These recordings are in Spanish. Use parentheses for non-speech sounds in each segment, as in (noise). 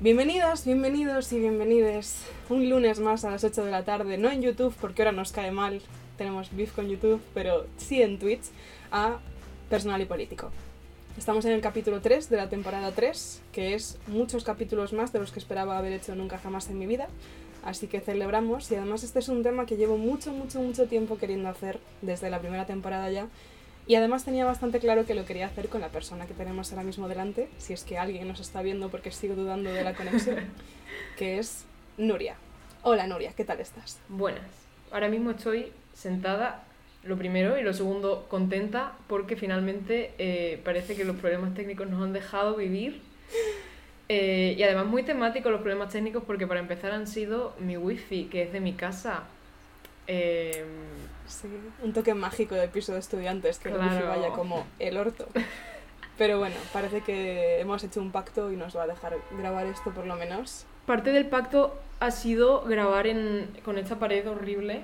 Bienvenidas, bienvenidos y bienvenides un lunes más a las 8 de la tarde, no en YouTube porque ahora nos cae mal, tenemos beef con YouTube, pero sí en Twitch, a Personal y Político. Estamos en el capítulo 3 de la temporada 3, que es muchos capítulos más de los que esperaba haber hecho nunca jamás en mi vida, así que celebramos y además este es un tema que llevo mucho, mucho, mucho tiempo queriendo hacer desde la primera temporada ya y además tenía bastante claro que lo quería hacer con la persona que tenemos ahora mismo delante, si es que alguien nos está viendo porque sigo dudando de la conexión, (laughs) que es Nuria. Hola Nuria, ¿qué tal estás? Buenas. Ahora mismo estoy sentada, lo primero, y lo segundo, contenta porque finalmente eh, parece que los problemas técnicos nos han dejado vivir. Eh, y además muy temáticos los problemas técnicos porque para empezar han sido mi wifi, que es de mi casa. Eh, Sí, un toque mágico de piso de estudiantes que no se vaya como el orto. Pero bueno, parece que hemos hecho un pacto y nos va a dejar grabar esto por lo menos. Parte del pacto ha sido grabar en, con esta pared horrible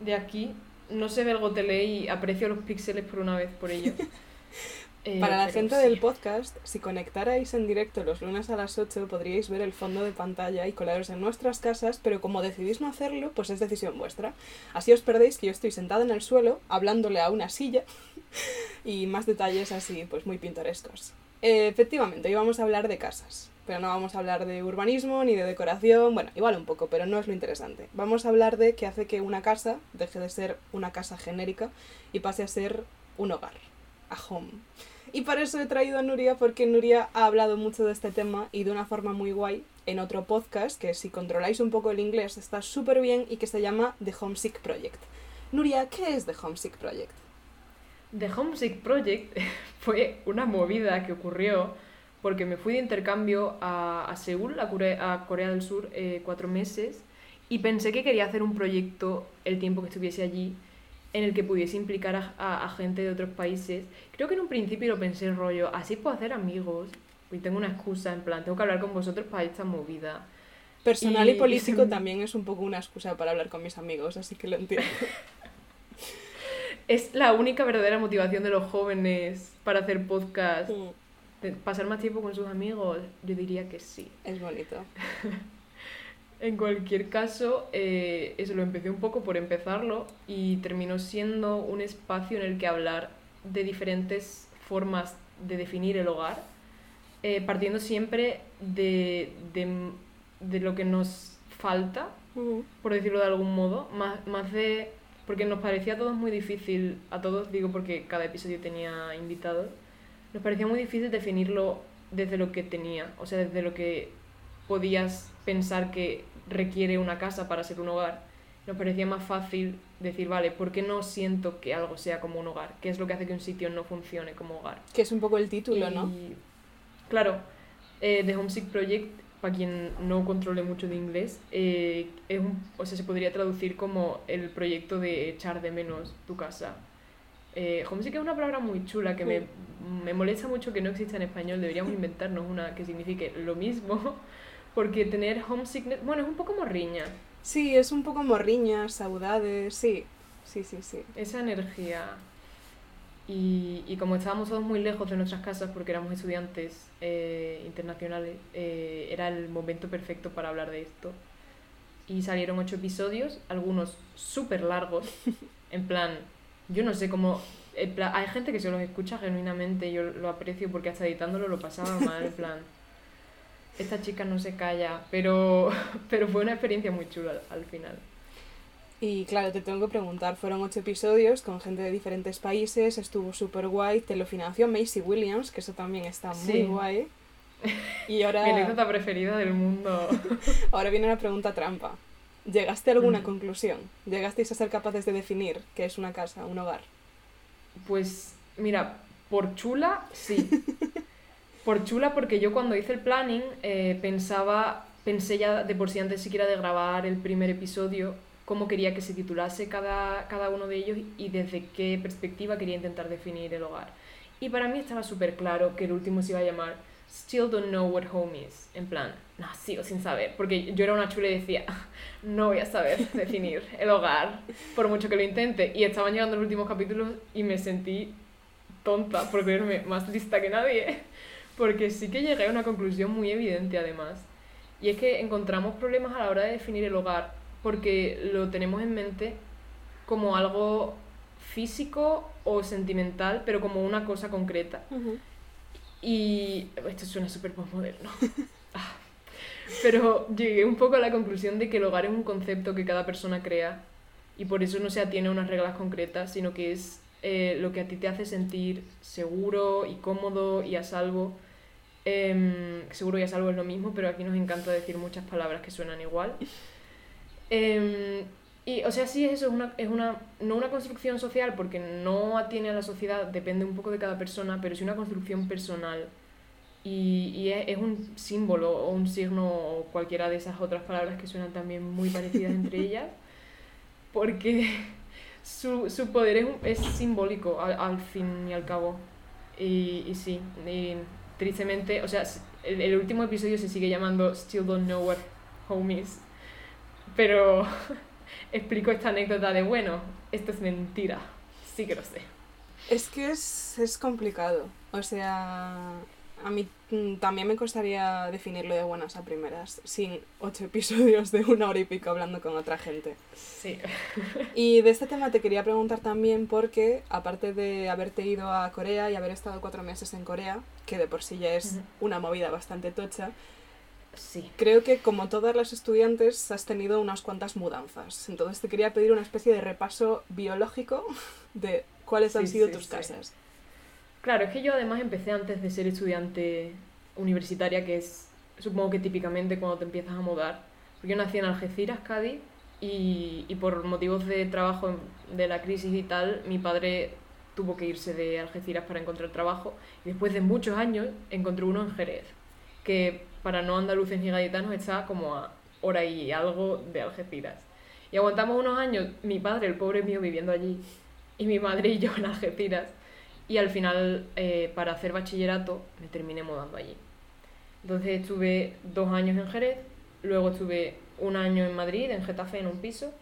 de aquí. No se ve el gotelé y aprecio los píxeles por una vez por ello. (laughs) Eh, Para la gente del podcast, si conectarais en directo los lunes a las 8 podríais ver el fondo de pantalla y colaros en nuestras casas, pero como decidís no hacerlo, pues es decisión vuestra. Así os perdéis que yo estoy sentada en el suelo, hablándole a una silla (laughs) y más detalles así, pues muy pintorescos. Eh, efectivamente, hoy vamos a hablar de casas, pero no vamos a hablar de urbanismo ni de decoración, bueno, igual un poco, pero no es lo interesante. Vamos a hablar de qué hace que una casa deje de ser una casa genérica y pase a ser un hogar, a home. Y para eso he traído a Nuria porque Nuria ha hablado mucho de este tema y de una forma muy guay en otro podcast que si controláis un poco el inglés está súper bien y que se llama The Homesick Project. Nuria, ¿qué es The Homesick Project? The Homesick Project (laughs) fue una movida que ocurrió porque me fui de intercambio a, a Seúl, a Corea, del Sur, eh, cuatro meses y pensé que quería hacer un proyecto el tiempo que estuviese allí en el que pudiese implicar a, gente de otros países. Creo que en un principio lo pensé rollo, así puedo hacer amigos. Y tengo una excusa, en plan, tengo que hablar con vosotros para esta movida. Personal y, político (laughs) también es un poco una excusa para hablar con mis amigos, así que lo entiendo. (laughs) es la única verdadera motivación de los jóvenes para hacer podcast. Mm. pasar más tiempo con sus amigos, yo diría que sí. Es bonito. (laughs) En cualquier caso, eh, eso lo empecé un poco por empezarlo y terminó siendo un espacio en el que hablar de diferentes formas de definir el hogar, eh, partiendo siempre de, de, lo que nos falta, por decirlo de algún modo, más, más de... porque nos parecía a todos muy difícil, a todos digo porque cada episodio tenía invitados, nos parecía muy difícil definirlo desde lo que tenía, o sea, desde lo que podías pensar que requiere una casa para ser un hogar, nos parecía más fácil decir, vale, ¿por qué no siento que algo sea como un hogar? ¿Qué es lo que hace que un sitio no funcione como hogar? Que es un poco el título, ¿no? Claro, eh, The Homesick Project, para quien no controle mucho de inglés, eh, es un, o sea, se podría traducir como el proyecto de echar de menos tu casa. Eh, homesick es una palabra muy chula que me, me molesta mucho que no exista en español, deberíamos inventarnos una que signifique lo mismo. (laughs) Porque tener homesickness, bueno, es un poco morriña. Sí, es un poco morriña, saudades, sí. Sí, sí, sí. Esa energía. Y, y, como estábamos todos muy lejos de nuestras casas porque éramos estudiantes eh, internacionales, eh, era el momento perfecto para hablar de esto. Y salieron ocho episodios, algunos súper largos, (laughs) en plan, yo no sé cómo... hay gente que se los escucha genuinamente, yo lo aprecio porque hasta editándolo lo pasaba mal, en plan esta chica no se calla, pero, (laughs) pero fue una experiencia muy chula al final. Y claro, te tengo que preguntar, fueron ocho episodios con gente de diferentes países, estuvo súper guay, te lo financió Macy Williams, que eso también está muy guay. Y (laughs) ahora... Mi anécdota preferida del mundo. (laughs) ahora viene una pregunta trampa. ¿Llegaste a alguna mm. conclusión? ¿Llegasteis a ser capaces de definir qué es una casa, un hogar? Pues mira, por chula, sí. Por chula, porque yo cuando hice el planning eh, pensaba, pensé ya de por sí antes siquiera de grabar el primer episodio, cómo quería que se titulase cada, cada uno de ellos y desde qué perspectiva quería intentar definir el hogar. Y para mí estaba súper claro que el último se iba a llamar Still Don't Know What Home Is. En plan, no, sigo sin saber. Porque yo era una chula y decía, (laughs) no voy a saber (laughs) definir el hogar, por mucho que lo intente. Y estaban llegando los últimos capítulos y me sentí tonta por creerme más lista que nadie porque sí que llegué a una conclusión muy evidente además. Y es que encontramos problemas a la hora de definir el hogar porque lo tenemos en mente como algo físico o sentimental, pero como una cosa concreta. Y esto suena súper postmoderno. (laughs) Ah. pero llegué un poco a la conclusión de que el hogar es un concepto que cada persona crea y por eso no se atiene a unas reglas concretas, sino que es eh, lo que a ti te hace sentir seguro y cómodo y a salvo. Em, seguro y a salvo es lo mismo, pero aquí nos encanta decir muchas palabras que suenan igual. Em, y, o sea, sí, eso es una, es una, no una construcción social, porque no atiene a la sociedad, depende un poco de cada persona, pero sí una construcción personal. Y, y es, es, un símbolo o un signo o cualquiera de esas otras palabras que suenan también muy parecidas entre (laughs) ellas, porque su, su poder es, es simbólico al, al, fin y al cabo. Y, y sí, y tristemente, o sea, el, el último episodio se sigue llamando Still Don't Know What Home Is, pero (laughs) explico esta anécdota de, bueno, esto es mentira. Sí que lo sé. Es que es, es complicado. O sea, a mí mm, también me costaría definirlo de buenas a primeras, sin ocho (laughs) episodios de una hora y pico hablando con otra gente. Sí. (laughs) Y de este tema te quería preguntar también porque, aparte de haberte ido a Corea y haber estado cuatro meses en Corea, que de por sí ya es una movida bastante tocha, Sí. Creo que como todas las estudiantes has tenido unas cuantas mudanzas. Entonces te quería pedir una especie de repaso biológico (laughs) de cuáles han sido tus casas. Claro, es que yo además empecé antes de ser estudiante universitaria, que es supongo que típicamente cuando te empiezas a mudar. Porque yo nací en Algeciras, Cádiz, y, por motivos de trabajo de la crisis y tal, mi padre tuvo que irse de Algeciras para encontrar trabajo. Y después de muchos años encontró uno en Jerez, que para no andaluces ni gaditanos está como a hora y algo de Algeciras. Y aguantamos unos años, mi padre, el pobre mío, viviendo allí, y mi madre y yo en Algeciras. Y al final, eh, para hacer bachillerato, me terminé mudando allí. Entonces estuve dos años en Jerez, luego estuve un año en Madrid, en Getafe, en un piso.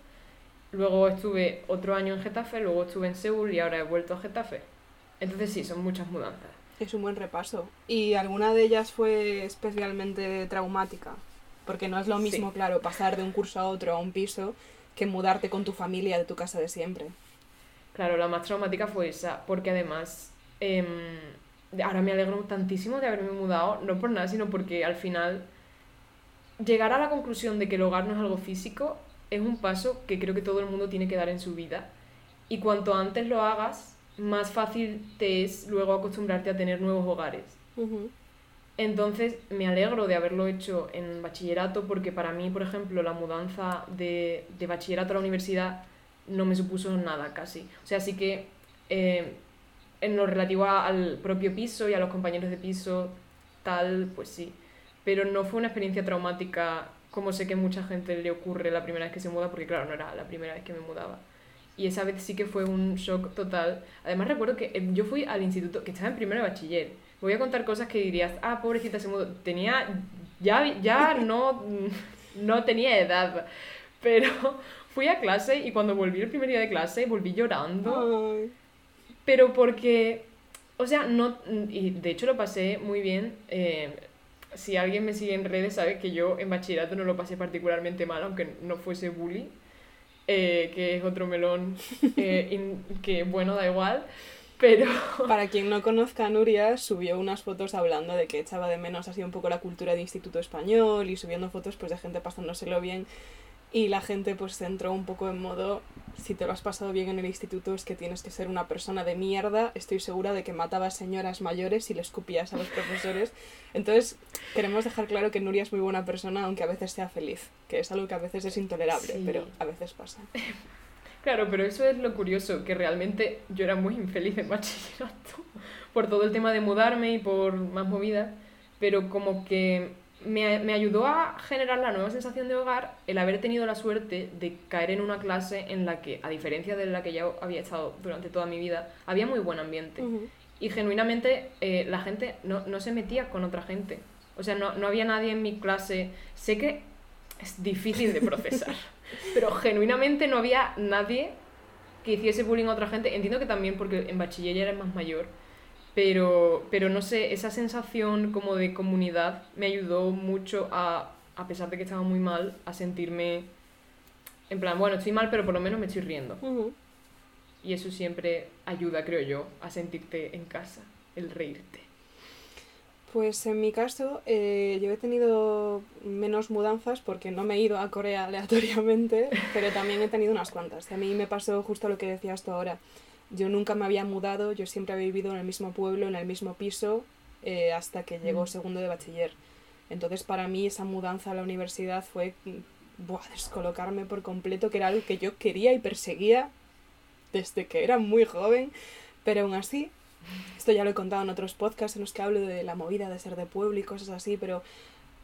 Luego estuve otro año en Getafe, luego estuve en Seúl y ahora he vuelto a Getafe. Entonces sí, son muchas mudanzas. Es un buen repaso. ¿Y alguna de ellas fue especialmente traumática? Porque no es lo mismo, sí. claro, pasar de un curso a otro a un piso que mudarte con tu familia de tu casa de siempre. Claro, la más traumática fue esa, porque además eh, ahora me alegro tantísimo de haberme mudado, no por nada, sino porque al final llegar a la conclusión de que el hogar no es algo físico es un paso que creo que todo el mundo tiene que dar en su vida. Y cuanto antes lo hagas, más fácil te es luego acostumbrarte a tener nuevos hogares. Uh -huh. Entonces me alegro de haberlo hecho en bachillerato porque para mí, por ejemplo, la mudanza de, de bachillerato a la universidad no me supuso nada casi. O sea, sí que eh, en lo relativo al propio piso y a los compañeros de piso, tal, pues sí. Pero no fue una experiencia traumática como sé que mucha gente le ocurre la primera vez que se muda, porque claro, no era la primera vez que me mudaba. Y esa vez sí que fue un shock total. Además recuerdo que eh, yo fui al instituto, que estaba en primero de bachiller. Voy a contar cosas que dirías, ah, pobrecita se mudó. Tenía, ya, ya no, (laughs) no tenía edad. Pero fui a clase y cuando volví el primer día de clase volví llorando. Ay. Pero porque, o sea, no, y de hecho lo pasé muy bien. Eh, si alguien me sigue en redes sabe que yo en bachillerato no lo pasé particularmente mal, aunque no fuese bully eh, que es otro melón, (laughs) eh, in, que bueno, da igual. Pero... (laughs) Para quien no conozca a Nuria, subió unas fotos hablando de que echaba de menos así un poco la cultura de Instituto Español y subiendo fotos pues de gente pasándoselo bien y la gente pues se entró un poco en modo si te lo has pasado bien en el instituto es que tienes que ser una persona de mierda. Estoy segura de que matabas señoras mayores y le escupías a los profesores entonces queremos dejar claro que Nuria es muy buena persona aunque a veces sea feliz que es algo que a veces es intolerable sí. pero a veces pasa. (laughs) Claro pero eso es lo curioso que realmente yo era muy infeliz en bachillerato (laughs) por todo el tema de mudarme y por más movidas pero como que me, me, ayudó a generar la nueva sensación de hogar el haber tenido la suerte de caer en una clase en la que, a diferencia de la que ya había estado durante toda mi vida, había muy buen ambiente. Uh -huh. Y genuinamente eh, la gente no, no, se metía con otra gente. O sea, no, no había nadie en mi clase. Sé que es difícil de procesar, (laughs) pero genuinamente no había nadie que hiciese bullying a otra gente. Entiendo que también porque en bachiller ya eres más mayor pero, pero no sé, esa sensación como de comunidad me ayudó mucho a, a pesar de que estaba muy mal, a sentirme en plan, bueno, estoy mal, pero por lo menos me estoy riendo. Y eso siempre ayuda, creo yo, a sentirte en casa, el reírte. Pues en mi caso, eh, yo he tenido menos mudanzas porque no me he ido a Corea (laughs) aleatoriamente, pero también he tenido unas cuantas. A mí me pasó justo lo que decías tú ahora. Yo nunca me había mudado, yo siempre había vivido en el mismo pueblo, en el mismo piso, eh, hasta que llegó mm. segundo de bachiller. Entonces para mí esa mudanza a la universidad fue buah, descolocarme por completo, que era algo que yo quería y perseguía desde que era muy joven, pero aún así esto ya lo he contado en otros podcasts en los que hablo de la movida de ser de pueblo y cosas así, pero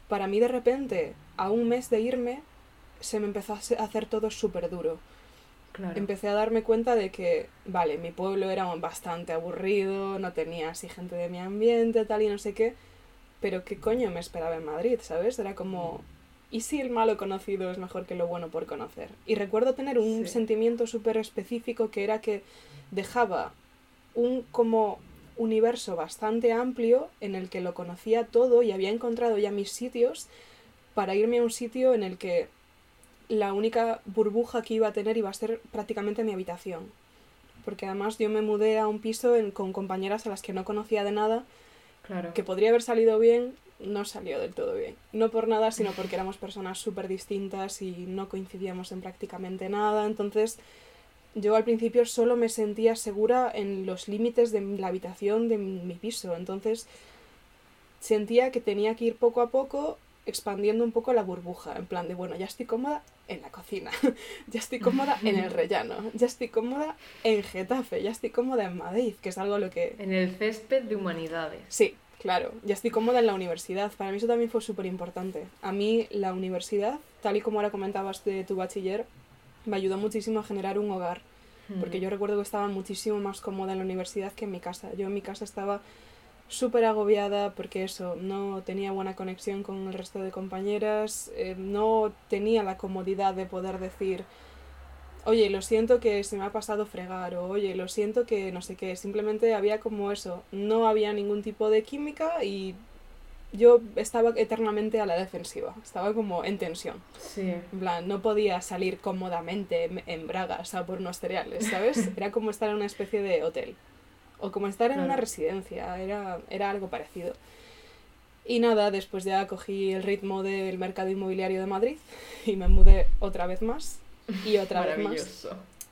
para mí de repente, a un mes de irme, se me empezó a hacer todo súper duro. Empecé a darme cuenta de que, vale, mi pueblo era bastante aburrido, no tenía así gente de mi ambiente, tal y no sé qué, pero qué coño me esperaba en Madrid, ¿sabes? Era como, ¿y si el malo conocido es mejor que lo bueno por conocer? Y recuerdo tener un sentimiento súper específico que era que dejaba un como universo bastante amplio en el que lo conocía todo y había encontrado ya mis sitios para irme a un sitio en el que la única burbuja que iba a tener iba a ser prácticamente mi habitación. Porque además yo me mudé a un piso con compañeras a las que no conocía de nada, claro. que podría haber salido bien, no salió del todo bien. No por nada, sino porque éramos personas súper distintas y no coincidíamos en prácticamente nada. Entonces yo al principio solo me sentía segura en los límites de la habitación de mi piso, entonces sentía que tenía que ir poco a poco expandiendo un poco la burbuja, en plan de, bueno, ya estoy cómoda en la cocina, (laughs) ya estoy cómoda en el (laughs) rellano, ya estoy cómoda en Getafe, ya estoy cómoda en Madrid, que es algo lo que... En el césped de humanidades. Sí, claro, ya estoy cómoda en la universidad, para mí eso también fue súper importante. A mí la universidad, tal y como ahora comentabas de tu bachiller, me ayudó muchísimo a generar un hogar. Porque yo recuerdo que estaba muchísimo más cómoda en la universidad que en mi casa. Yo en mi casa estaba súper agobiada porque eso, no tenía buena conexión con el resto de compañeras, eh, no tenía la comodidad de poder decir, oye, lo siento que se me ha pasado fregar, o oye, lo siento que no sé qué, simplemente había como eso, no había ningún tipo de química y yo estaba eternamente a la defensiva, estaba como en tensión. Sí. En plan, no podía salir cómodamente en bragas a por unos cereales, ¿sabes? (laughs) Era como estar en una especie de hotel. O como estar en una residencia, era, era algo parecido. Y nada, después ya cogí el ritmo del mercado inmobiliario de Madrid y me mudé otra vez más y (laughs) otra vez más.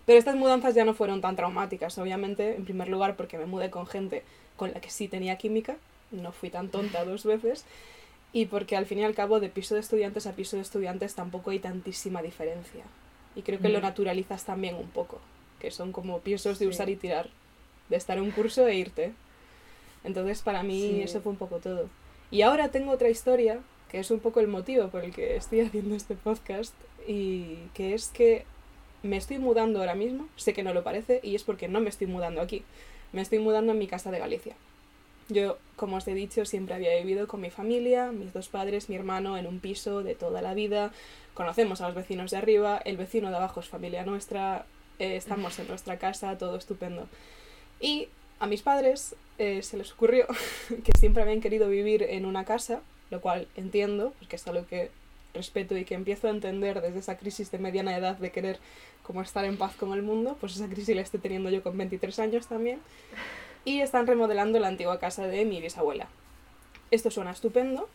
Pero estas mudanzas ya no fueron tan traumáticas, obviamente, en primer lugar porque me mudé con gente con la que sí tenía química no fui tan tonta dos veces. Y porque al fin y al cabo de piso de estudiantes a piso de estudiantes tampoco hay tantísima diferencia. Y creo que lo naturalizas también un poco, que son como pisos de usar y tirar, de estar en un curso e irte. Entonces para mí eso fue un poco todo. Y ahora tengo otra historia, que es un poco el motivo por el que estoy (laughs) haciendo este podcast, y que es que me estoy mudando ahora mismo, sé que no lo parece, y es porque no me estoy mudando aquí, me estoy mudando en mi casa de Galicia. Yo, como os he dicho, siempre había vivido con mi familia, mis dos padres, mi hermano, en un piso de toda la vida. Conocemos a los vecinos de arriba, el vecino de abajo es familia nuestra, eh, estamos en nuestra casa, todo estupendo. Y a mis padres eh, se les ocurrió (laughs) que siempre habían querido vivir en una casa, lo cual entiendo, porque es algo que respeto y que empiezo a entender desde esa crisis de mediana edad de querer como estar en paz con el mundo, pues esa crisis la estoy teniendo yo con 23 años también y están remodelando la antigua casa de mi bisabuela. Esto suena estupendo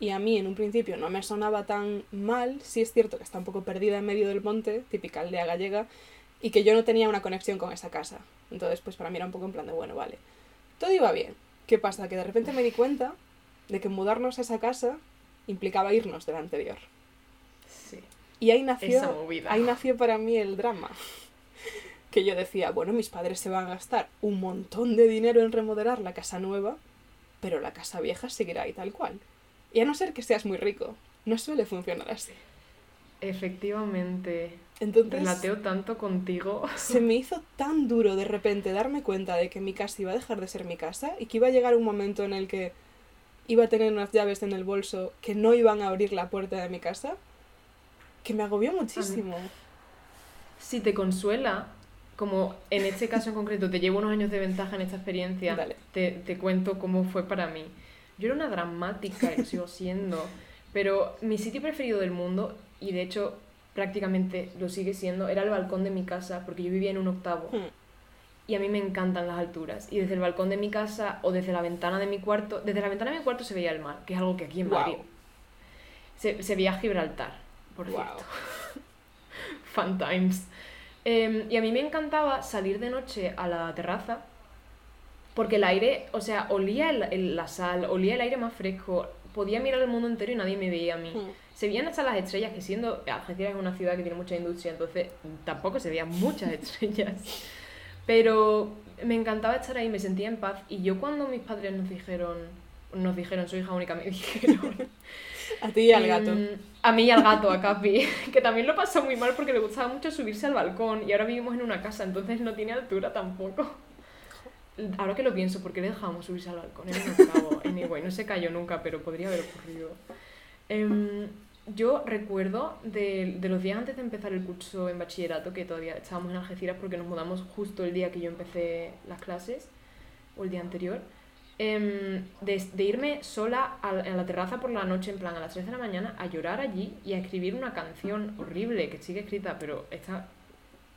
y a mí en un principio no me sonaba tan mal, sí es cierto que está un poco perdida en medio del monte, típica aldea gallega, y que yo no tenía una conexión con esa casa. Entonces, pues para mí era un poco en plan de, bueno, vale. Todo iba bien. ¿Qué pasa? Que de repente me di cuenta de que mudarnos a esa casa implicaba irnos de la anterior. Sí. Y ahí nació, ahí nació para mí el drama (laughs) que yo decía, bueno, mis padres se van a gastar un montón de dinero en remodelar la casa nueva, pero la casa vieja seguirá ahí tal cual. Y a no ser que seas muy rico, no suele funcionar así. Efectivamente. Entonces, relateo tanto contigo. Se me hizo tan duro de repente darme cuenta de que mi casa iba a dejar de ser mi casa y que iba a llegar un momento en el que iba a tener unas llaves en el bolso que no iban a abrir la puerta de mi casa, que me agobió muchísimo. Si te consuela, como en este caso en concreto te llevo unos años de ventaja en esta experiencia, te, te, cuento cómo fue para mí. Yo era una dramática, y lo sigo siendo, Pero mi sitio preferido del mundo, y de hecho prácticamente lo sigue siendo, era el balcón de mi casa, porque yo vivía en un octavo. Hmm. Y a mí me encantan las alturas. Y desde el balcón de mi casa o desde la ventana de mi cuarto, desde la ventana de mi cuarto se veía el mar, que es algo que aquí en. Madrid se, se veía Gibraltar, por cierto. (laughs) Fun times. Eh, y a mí me encantaba salir de noche a la terraza porque el aire, o sea, olía el- el- la sal, olía el aire más fresco, podía mirar el mundo entero y nadie me veía a mí. Hmm. Se veían hasta las estrellas, que siendo Algeciras es una ciudad que tiene mucha industria, entonces tampoco se veían muchas (laughs) estrellas. Pero me encantaba estar ahí, me sentía en paz. Y yo cuando mis padres nos dijeron, nos dijeron, soy hija única, (laughs) me dijeron... (laughs) A ti y al gato. Em, a mí y al gato, a Capi, que también lo pasó muy mal porque le gustaba mucho subirse al balcón y ahora vivimos en una casa, entonces no tiene altura tampoco. Ahora que lo pienso, ¿por qué le dejábamos subirse al balcón? Era un octavo. (laughs) Anyway, no se cayó nunca, pero podría haber ocurrido. Em, yo recuerdo de, de los días antes de empezar el curso en bachillerato, que todavía estábamos en Algeciras porque nos mudamos justo el día que yo empecé las clases, o el día anterior, em, de, de irme sola a, la- a la terraza por la noche, en plan a las 3 de la mañana, a llorar allí y a escribir una canción horrible que sigue escrita, pero esta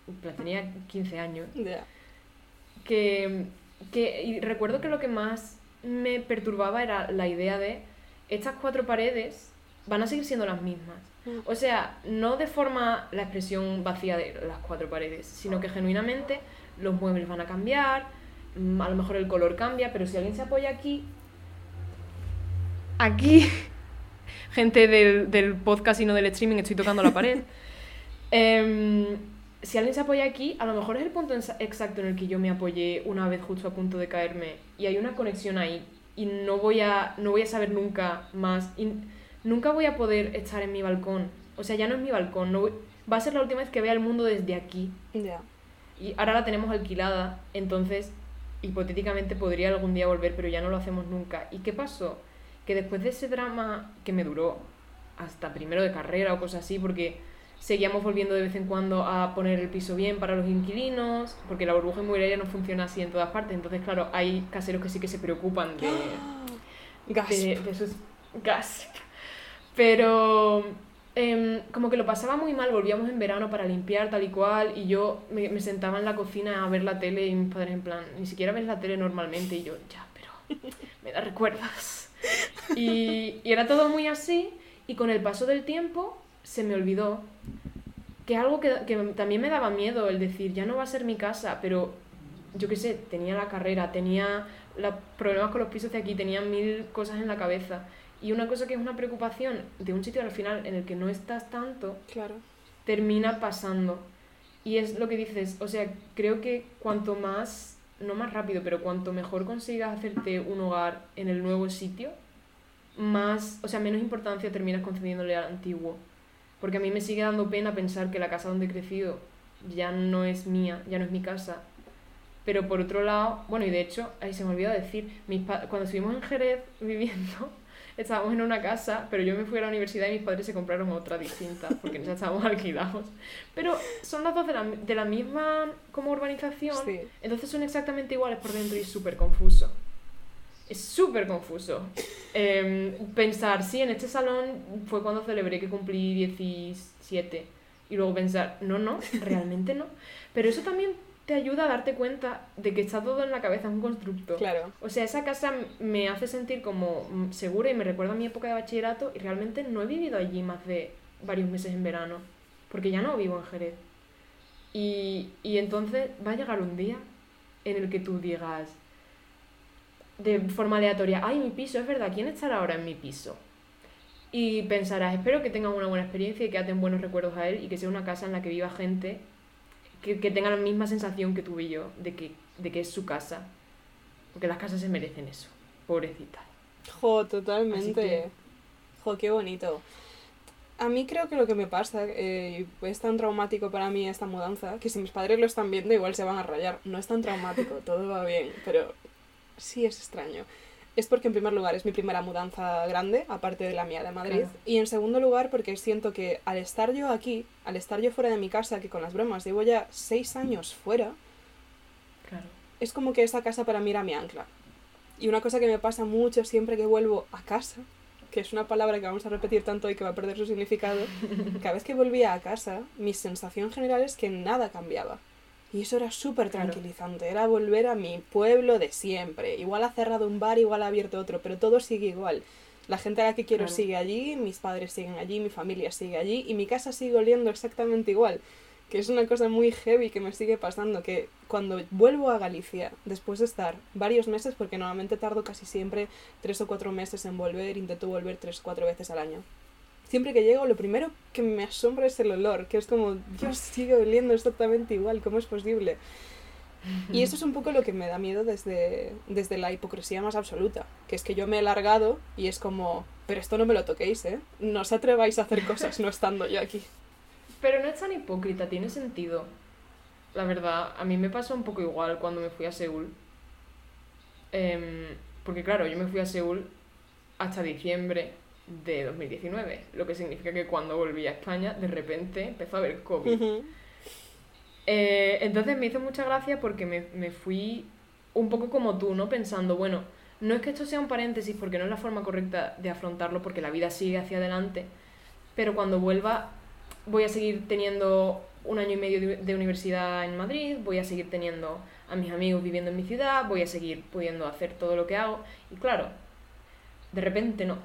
en plan, tenía 15 años Ya. que, que y recuerdo que lo que más me perturbaba era la idea de estas cuatro paredes van a seguir siendo las mismas. Mm. O sea, no de forma la expresión vacía de las cuatro paredes, sino que genuinamente los muebles van a cambiar, mm, a lo mejor el color cambia, pero si alguien se apoya aquí, aquí, (laughs) gente del, del podcast y no del streaming, estoy tocando la pared. (laughs) Em, si alguien se apoya aquí, a lo mejor es el punto exacto en el que yo me apoyé una vez justo a punto de caerme y hay una conexión ahí y no voy a, no voy a saber nunca más y nunca voy a poder estar en mi balcón. O sea, ya no es mi balcón, no voy- va a ser la última vez que vea el mundo desde aquí. Ya. Y ahora la tenemos alquilada, entonces hipotéticamente podría algún día volver, pero ya no lo hacemos nunca. ¿Y qué pasó? Que después de ese drama que me duró hasta primero de carrera o cosas así, porque seguíamos volviendo de vez en cuando a poner el piso bien para los inquilinos, porque la burbuja inmobiliaria no funciona así en todas partes, entonces claro, hay caseros que sí que se preocupan de, de, de sus gas. Pero em, como que lo pasaba muy mal, volvíamos en verano para limpiar tal y cual, y yo me, me sentaba en la cocina a ver la tele y mis padres en plan, ni siquiera ves la tele normalmente, y yo, ya, pero me da recuerdos. Y, y era todo muy así, y con el paso del tiempo se me olvidó que algo que, que también me daba miedo, el decir, ya no va a ser mi casa, pero yo qué sé, tenía la carrera, tenía los problemas con los pisos de aquí, tenía mil cosas en la cabeza. Y una cosa que es una preocupación de un sitio al final en el que no estás tanto, Claro. termina pasando. Y es lo que dices, o sea, creo que cuanto más, no más rápido, pero cuanto mejor consigas hacerte un hogar en el nuevo sitio, más, o sea, menos importancia terminas concediéndole al antiguo. Porque a mí me sigue dando pena pensar que la casa donde he crecido ya no es mía, ya no es mi casa. Pero por otro lado, bueno, y de hecho, ahí se me olvidó decir, mis cuando estuvimos en Jerez viviendo, (laughs) estábamos en una casa, pero yo me fui a la universidad y mis padres se compraron otra distinta, porque ya estábamos (laughs) alquilados. Pero son las dos de la, de la misma como urbanización, Sí. entonces son exactamente iguales por dentro y es súper confuso. Es súper confuso. Em, pensar, sí, en este salón fue cuando celebré que cumplí 17. Y luego pensar, no, no, (laughs) realmente no. Pero eso también te ayuda a darte cuenta de que está todo en la cabeza, es un constructo. Claro. O sea, esa casa me hace sentir como mm, segura y me recuerda a mi época de bachillerato y realmente no he vivido allí más de varios meses en verano, porque ya no vivo en Jerez. Y, y entonces va a llegar un día en el que tú digas de forma aleatoria, ay, mi piso, es verdad, ¿quién estará ahora en mi piso? Y pensarás, espero que tengan una buena experiencia y que aten buenos recuerdos a él y que sea una casa en la que viva gente que, que tenga la misma sensación que tuve yo de que, de que es su casa. Porque las casas se merecen eso. Pobrecita. Jo, totalmente. Que- Jo, qué bonito. A mí creo que lo que me pasa, eh, es tan traumático para mí esta mudanza, que si mis padres lo están viendo igual se van a rayar. No es tan traumático, (laughs) todo va bien, pero sí es extraño. Es porque en primer lugar es mi primera mudanza grande, aparte de la mía de Madrid. Claro. Y en segundo lugar porque siento que al estar yo aquí, al estar yo fuera de mi casa, que con las bromas llevo ya seis años fuera, Claro. es como que esa casa para mí era mi ancla. Y una cosa que me pasa mucho siempre que vuelvo a casa que es una palabra que vamos a repetir tanto y que va a perder su significado, (laughs) cada vez que volvía a casa, mi sensación general es que nada cambiaba. Y eso era súper tranquilizante, era volver a mi pueblo de siempre. Igual ha cerrado un bar, igual ha abierto otro, pero todo sigue igual. La gente a la que quiero sigue allí, mis padres siguen allí, mi familia sigue allí y mi casa sigue oliendo exactamente igual que es una cosa muy heavy que me sigue pasando, que cuando vuelvo a Galicia, después de estar varios meses, porque normalmente tardo casi siempre tres o cuatro meses en volver, intento volver tres o cuatro veces al año. Siempre que llego, lo primero que me asombra es el olor, que es como, Dios, sigue oliendo exactamente igual, ¿cómo es posible? Y eso es un poco lo que me da miedo desde, desde la hipocresía más absoluta, que es que yo me he largado y es como, pero esto no me lo toquéis, ¿eh? No os atreváis a hacer cosas no estando yo aquí. Pero no es tan hipócrita, tiene sentido. La verdad, a mí me pasó un poco igual cuando me fui a Seúl. Em, porque claro, yo me fui a Seúl hasta diciembre de 2019, lo que significa que cuando volví a España, de repente empezó a haber COVID. Eh, entonces me hizo mucha gracia porque me, me fui un poco como tú, ¿no? Pensando, bueno, no es que esto sea un paréntesis porque no es la forma correcta de afrontarlo porque la vida sigue hacia adelante, pero cuando vuelva voy a seguir teniendo un año y medio de universidad en Madrid, voy a seguir teniendo a mis amigos viviendo en mi ciudad, voy a seguir pudiendo hacer todo lo que hago. Y claro, de repente no.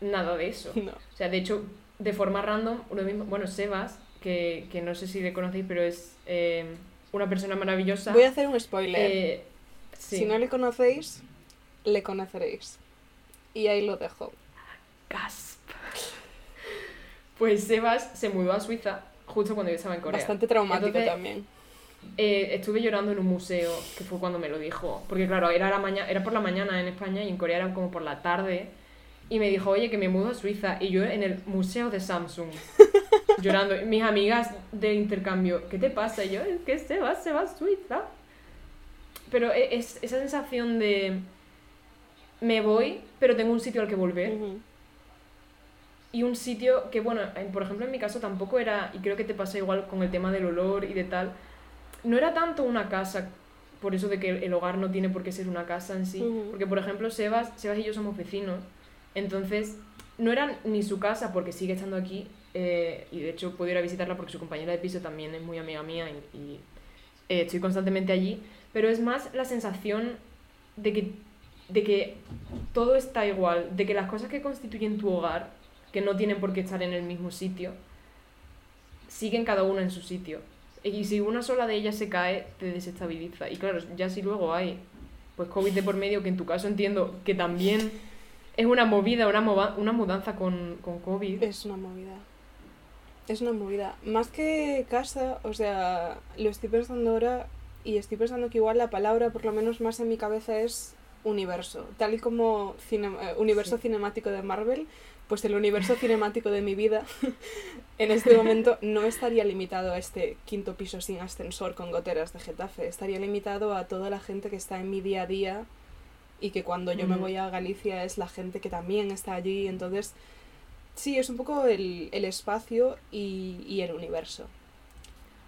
Nada de eso. O sea, de hecho, de forma random, uno mismo, bueno, Sebas, que, que no sé si le conocéis, pero es eh, una persona maravillosa. Voy a hacer un spoiler. Eh, si no le conocéis, le conoceréis. Y ahí lo dejo. Gas. Pues Sebas se mudó a Suiza justo cuando yo estaba en Corea. Bastante traumático también. Eh, estuve llorando en un museo, que fue cuando me lo dijo. Porque claro, era, la mañana, era por la mañana en España y en Corea era como por la tarde. Y me dijo, oye, que me mudo a Suiza. Y yo en el museo de Samsung, (laughs) llorando. Mis amigas de intercambio, ¿qué te pasa? Y yo, es que Sebas se va a Suiza. Pero e, es, esa sensación de... Me voy, pero tengo un sitio al que volver y un sitio que, bueno, por ejemplo en mi caso tampoco era, y creo que te pasa igual con el tema del olor y de tal, no era tanto una casa, por eso de que el hogar no tiene por qué ser una casa en sí, porque por ejemplo Sebas, Sebas y yo somos vecinos, entonces no era ni su casa porque sigue estando aquí, eh, y de hecho puedo ir a visitarla porque su compañera de piso también es muy amiga mía y, eh, estoy constantemente allí, pero es más la sensación de que, de que todo está igual, de que las cosas que constituyen tu hogar que no tienen por qué estar en el mismo sitio, siguen cada uno en su sitio. Y si una sola de ellas se cae, te desestabiliza. Y claro, ya si luego hay pues COVID de por medio, que en tu caso entiendo que también es una movida, una, una mudanza con, con COVID. Es una movida. Es una movida. Más que casa, o sea, lo estoy pensando ahora y estoy pensando que igual la palabra, por lo menos más en mi cabeza, es universo. Tal y como cine eh, universo cinemático de Marvel, pues el universo cinemático de mi vida (laughs) en este momento no estaría limitado a este quinto piso sin ascensor con goteras de Getafe, estaría limitado a toda la gente que está en mi día a día y que cuando yo me voy a Galicia es la gente que también está allí, entonces sí, es un poco el, espacio y, el universo.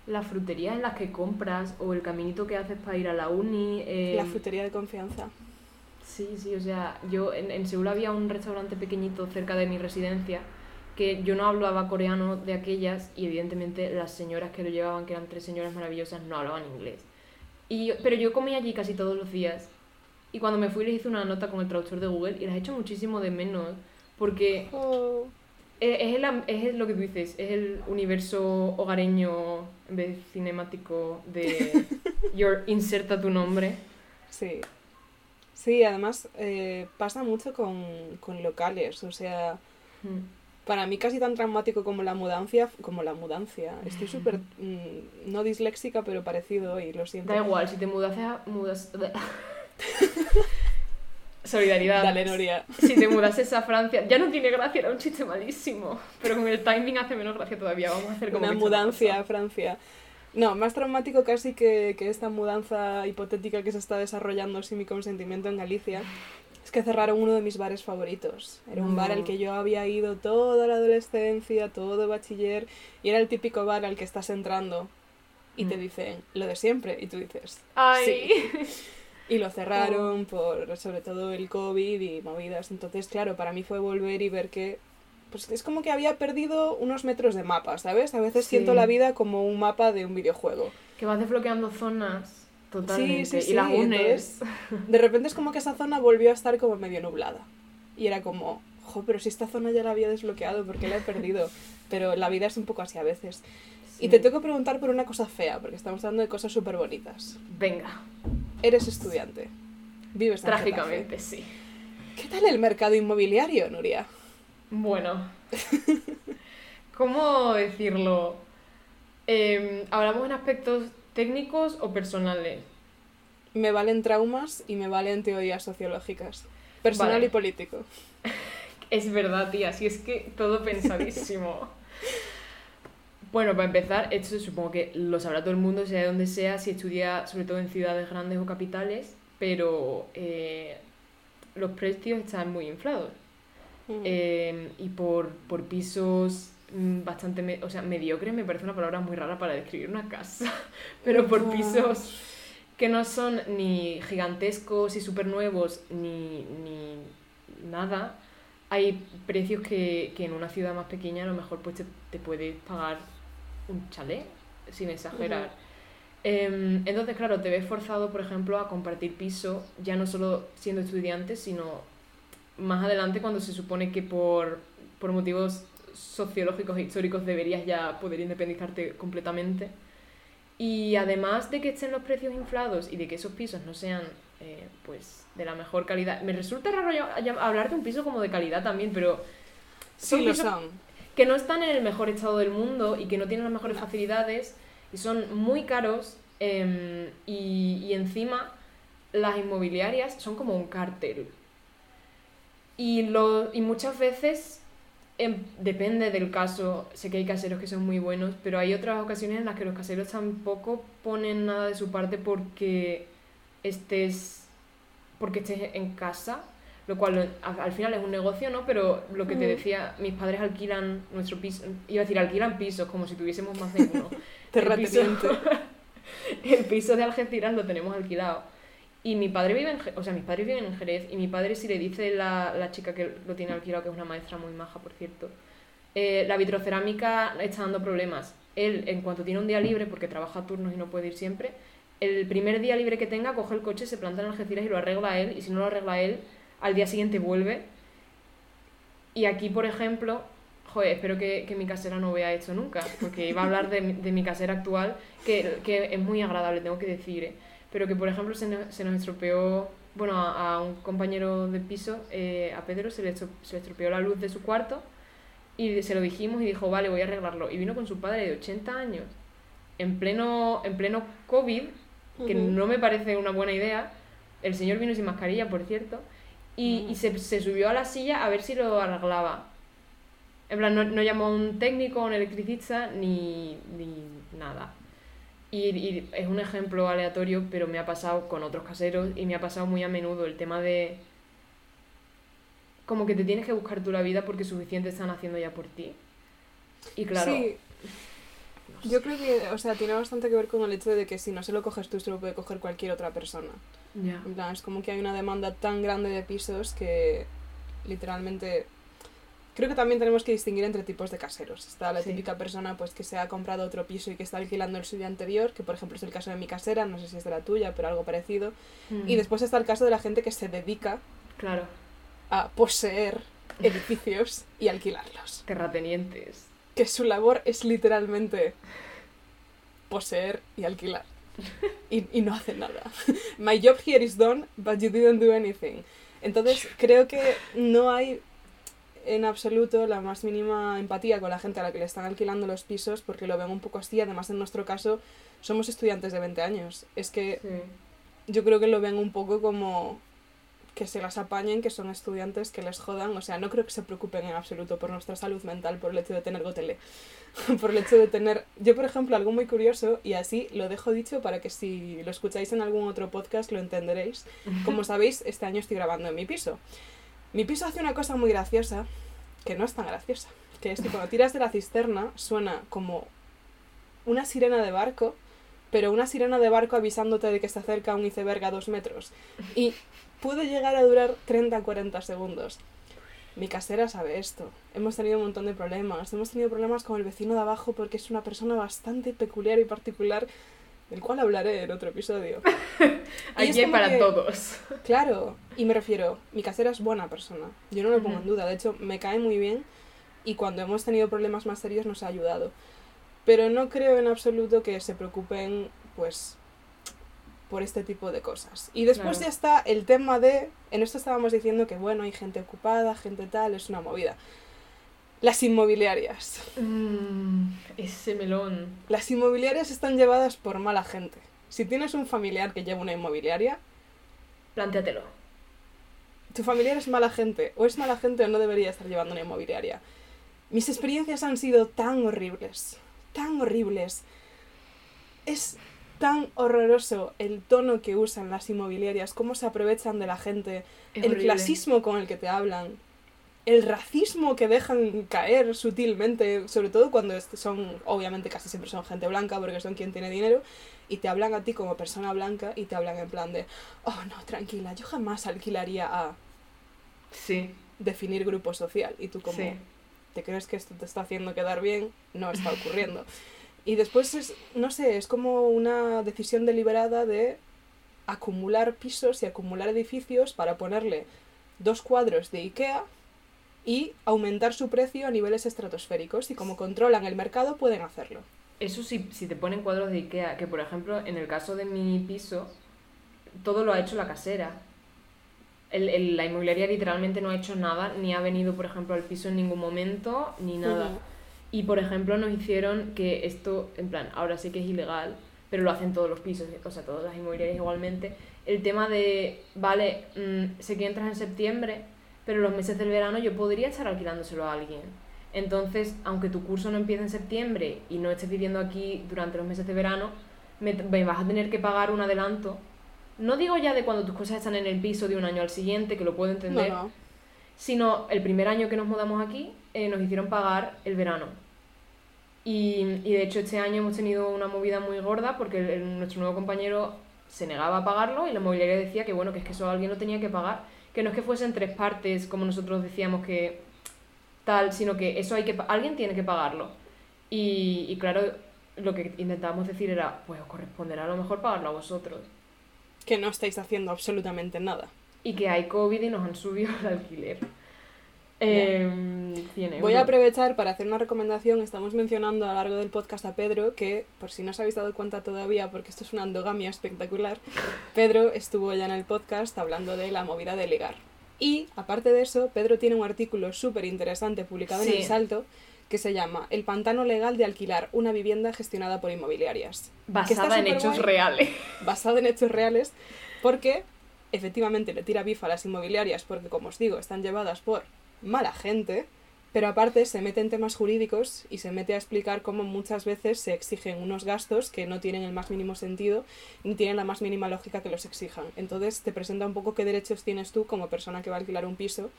La frutería en las que compras o el caminito que haces para ir a la uni. La eh, frutería de confianza. Sí, sí, o sea, yo en, en Seúl había un restaurante pequeñito cerca de mi residencia que yo no hablaba coreano de aquellas y evidentemente las señoras que lo llevaban, que eran tres señoras maravillosas, no hablaban inglés. Y pero yo comía allí casi todos los días y cuando me fui les hice una nota con el traductor de Google y las he hecho muchísimo de menos porque oh. es, es, es, lo que tú dices, es el universo hogareño en vez de cinemático de (laughs) your inserta tu nombre. Sí. Sí, además eh, pasa mucho con, locales, o sea, hmm. para mí casi tan traumático como la mudancia, como la mudancia. Estoy súper, mm, no disléxica, pero parecido hoy, lo siento. Da igual, si te mudas. Mudas... (laughs) (laughs) Solidaridad. Dale, Noria. Si te mudases a Francia, ya no tiene gracia, era un chiste malísimo, pero con el timing hace menos gracia todavía, vamos a hacer como... Una mudancia a Francia. No, más traumático casi que, esta mudanza hipotética que se está desarrollando sin mi consentimiento en Galicia es que cerraron uno de mis bares favoritos. Era un bar al que yo había ido toda la adolescencia, todo bachiller, y era el típico bar al que estás entrando y te mm. dicen lo de siempre, y tú dices, ¡Ay! Sí. (laughs) Y lo cerraron por sobre todo el COVID y movidas. Entonces, claro, para mí fue volver y ver que pues es como que había perdido unos metros de mapa, ¿sabes? A veces siento la vida como un mapa de un videojuego. Que vas desbloqueando zonas totalmente y las unes. de repente es como que esa zona volvió a estar como medio nublada. Y era como, jo, pero si esta zona ya la había desbloqueado, ¿por qué la he perdido? Pero la vida es un poco así a veces. Y te tengo que preguntar por una cosa fea, porque estamos hablando de cosas súper bonitas. Venga. Eres estudiante. Vives en Trágicamente, sí. ¿Qué tal el mercado inmobiliario, Nuria? Bueno. (laughs) ¿Cómo decirlo? Em, ¿Hablamos en aspectos técnicos o personales? Me valen traumas y me valen teorías sociológicas. Personal y político. (laughs) Es verdad, tía, si es que todo (laughs) pensadísimo. Bueno, para empezar, esto supongo que lo sabrá todo el mundo, sea de donde sea, si estudia sobre todo en ciudades grandes o capitales, pero eh, los precios están muy inflados. Mm. Eh, y por, por pisos mm, bastante, o sea, mediocres me parece una palabra muy rara para describir una casa, (laughs) pero por pisos que no son ni gigantescos y súper nuevos ni, ni nada, hay precios que, que, en una ciudad más pequeña a lo mejor pues te, te puedes pagar un chalet, sin exagerar. Em, entonces, claro, te ves forzado, por ejemplo, a compartir piso, ya no solo siendo estudiante, sino más adelante cuando se supone que por, por motivos sociológicos e históricos deberías ya poder independizarte completamente. Y además de que estén los precios inflados y de que esos pisos no sean eh, pues de la mejor calidad. Me resulta raro hablar de un piso como de calidad también, pero... Sí, lo son. Que no están en el mejor estado del mundo y que no tienen las mejores facilidades y son muy caros em, y, encima las inmobiliarias son como un cartel. Y, lo, y muchas veces Em, depende del caso, sé que hay caseros que son muy buenos, pero hay otras ocasiones en las que los caseros tampoco ponen nada de su parte porque estés, porque estés en casa, lo cual al, final es un negocio, ¿no? Pero lo que te decía, mis padres alquilan nuestro piso, iba a decir, alquilan pisos como si tuviésemos más de uno. (laughs) el, piso, (laughs) el piso de Algeciras lo tenemos alquilado y mi padre vive en, o sea, mis padres viven en Jerez y mi padre si le dice la, la chica que lo tiene alquilado, que es una maestra muy maja, por cierto, eh, la vitrocerámica está dando problemas. Él, en cuanto tiene un día libre, porque trabaja turnos y no puede ir siempre, el primer día libre que tenga, coge el coche, se planta en Algeciras y lo arregla él, y si no lo arregla él, al día siguiente vuelve. Y aquí, por ejemplo, joder, espero que, que mi casera no vea esto nunca, porque iba a hablar de, de mi casera actual, que, que es muy agradable, tengo que decir. ¿eh? pero que por ejemplo se nos, se nos estropeó, bueno, a, un compañero de piso, eh, a Pedro, se le, se le estropeó la luz de su cuarto y se lo dijimos y dijo, vale, voy a arreglarlo. Y vino con su padre de 80 años, en pleno, en pleno COVID, que no me parece una buena idea. El señor vino sin mascarilla, por cierto, y, y se, se, subió a la silla a ver si lo arreglaba. En plan, no, no llamó a un técnico, a un electricista, ni, ni nada. Y, es un ejemplo aleatorio, pero me ha pasado con otros caseros y me ha pasado muy a menudo el tema de como que te tienes que buscar tú la vida porque suficiente están haciendo ya por ti. Y claro... Sí. Yo creo que, o sea, tiene bastante que ver con el hecho de que si no se lo coges tú, se lo puede coger cualquier otra persona. Ya. En plan, es como que hay una demanda tan grande de pisos que literalmente Creo que también tenemos que distinguir entre tipos de caseros. Está la típica persona pues que se ha comprado otro piso y que está alquilando el suyo anterior, que por ejemplo es el caso de mi casera, no sé si es de la tuya, pero algo parecido. Y mm. después está el caso de la gente que se dedica claro. a poseer edificios y alquilarlos. Terratenientes. Que su labor es literalmente poseer y alquilar. (laughs) y, y no hace nada. My job here is done, but you didn't do anything. Entonces creo que no hay en absoluto la más mínima empatía con la gente a la que le están alquilando los pisos porque lo ven un poco así. Además, en nuestro caso, somos estudiantes de 20 años. Es que yo creo que lo ven un poco como que se las apañen, que son estudiantes, que les jodan. O sea, no creo que se preocupen en absoluto por nuestra salud mental, por el hecho de tener gotele. (laughs) por el hecho de tener... Yo, por ejemplo, algo muy curioso, y así lo dejo dicho para que si lo escucháis en algún otro podcast lo entenderéis. Como sabéis, este año estoy grabando en mi piso. Mi piso hace una cosa muy graciosa, que no es tan graciosa, que es que cuando tiras de la cisterna suena como una sirena de barco, pero una sirena de barco avisándote de que se acerca un iceberg a dos metros. Y puede llegar a durar 30-40 segundos. Mi casera sabe esto. Hemos tenido un montón de problemas. Hemos tenido problemas con el vecino de abajo porque es una persona bastante peculiar y particular, del cual hablaré en otro episodio. (laughs) Aquí para todos. Claro, y me refiero, mi casera es buena persona. Yo no lo pongo en duda. De hecho, me cae muy bien y cuando hemos tenido problemas más serios nos ha ayudado. Pero no creo en absoluto que se preocupen, pues, por este tipo de cosas. Y después ya está el tema de, en esto estábamos diciendo que bueno, hay gente ocupada, gente tal, es una movida. Las inmobiliarias. Mm, ese melón. Las inmobiliarias están llevadas por mala gente. Si tienes un familiar que lleva una inmobiliaria, plántatelo. Tu familiar es mala gente, o es mala gente o no debería estar llevando una inmobiliaria. Mis experiencias han sido tan horribles, tan horribles. Es tan horroroso el tono que usan las inmobiliarias, cómo se aprovechan de la gente, el clasismo con el que te hablan, el racismo que dejan caer sutilmente, sobre todo cuando son, obviamente casi siempre son gente blanca porque son quien tiene dinero, y te hablan a ti como persona blanca y te hablan en plan de, oh no, tranquila, yo jamás alquilaría a... Sí. Definir grupo social. Y tú como, ¿te crees que esto te está haciendo quedar bien? No está ocurriendo. Y después es, no sé, es como una decisión deliberada de acumular pisos y acumular edificios para ponerle dos cuadros de IKEA y aumentar su precio a niveles estratosféricos. Y como controlan el mercado, pueden hacerlo. Eso sí, si te ponen cuadros de IKEA, que por ejemplo, en el caso de mi piso, todo lo ha hecho la casera. El, la inmobiliaria literalmente no ha hecho nada, ni ha venido, por ejemplo, al piso en ningún momento, ni nada. Y por ejemplo nos hicieron que esto, en plan, ahora sí que es ilegal, pero lo hacen todos los pisos, o sea, todas las inmobiliarias igualmente, el tema de, vale, mm, sé que entras en septiembre, pero los meses del verano yo podría estar alquilándoselo a alguien. Entonces, aunque tu curso no empiece en septiembre y no estés viviendo aquí durante los meses de verano, me, vas a tener que pagar un adelanto. No digo ya de cuando tus cosas están en el piso de un año al siguiente, que lo puedo entender, sino el primer año que nos mudamos aquí, eh, nos hicieron pagar el verano. Y, y, de hecho este año hemos tenido una movida muy gorda porque nuestro nuevo compañero se negaba a pagarlo y la mobiliaria decía que bueno, que es que eso alguien lo tenía que pagar, que no es que fuesen tres partes como nosotros decíamos que tal, sino que eso hay que alguien tiene que pagarlo. Y, y claro, lo que intentábamos decir era, pues os corresponderá a lo mejor pagarlo a vosotros. Que no estáis haciendo absolutamente nada. Y que hay COVID y nos han subido el alquiler. Em, Voy a aprovechar para hacer una recomendación. Estamos mencionando a lo largo del podcast a Pedro, que por si no os habéis dado cuenta todavía, porque esto es una endogamia espectacular, (laughs) Pedro estuvo ya en el podcast hablando de la movida de ligar. Y aparte de eso, Pedro tiene un artículo súper interesante publicado en El Salto que se llama El pantano legal de alquilar una vivienda gestionada por inmobiliarias. Basada en hechos reales. Basada en hechos reales, porque efectivamente le tira bifa a las inmobiliarias porque, como os digo, están llevadas por mala gente, pero aparte se mete en temas jurídicos y se mete a explicar cómo muchas veces se exigen unos gastos que no tienen el más mínimo sentido ni tienen la más mínima lógica que los exijan. Entonces te presenta un poco qué derechos tienes tú como persona que va a alquilar un piso,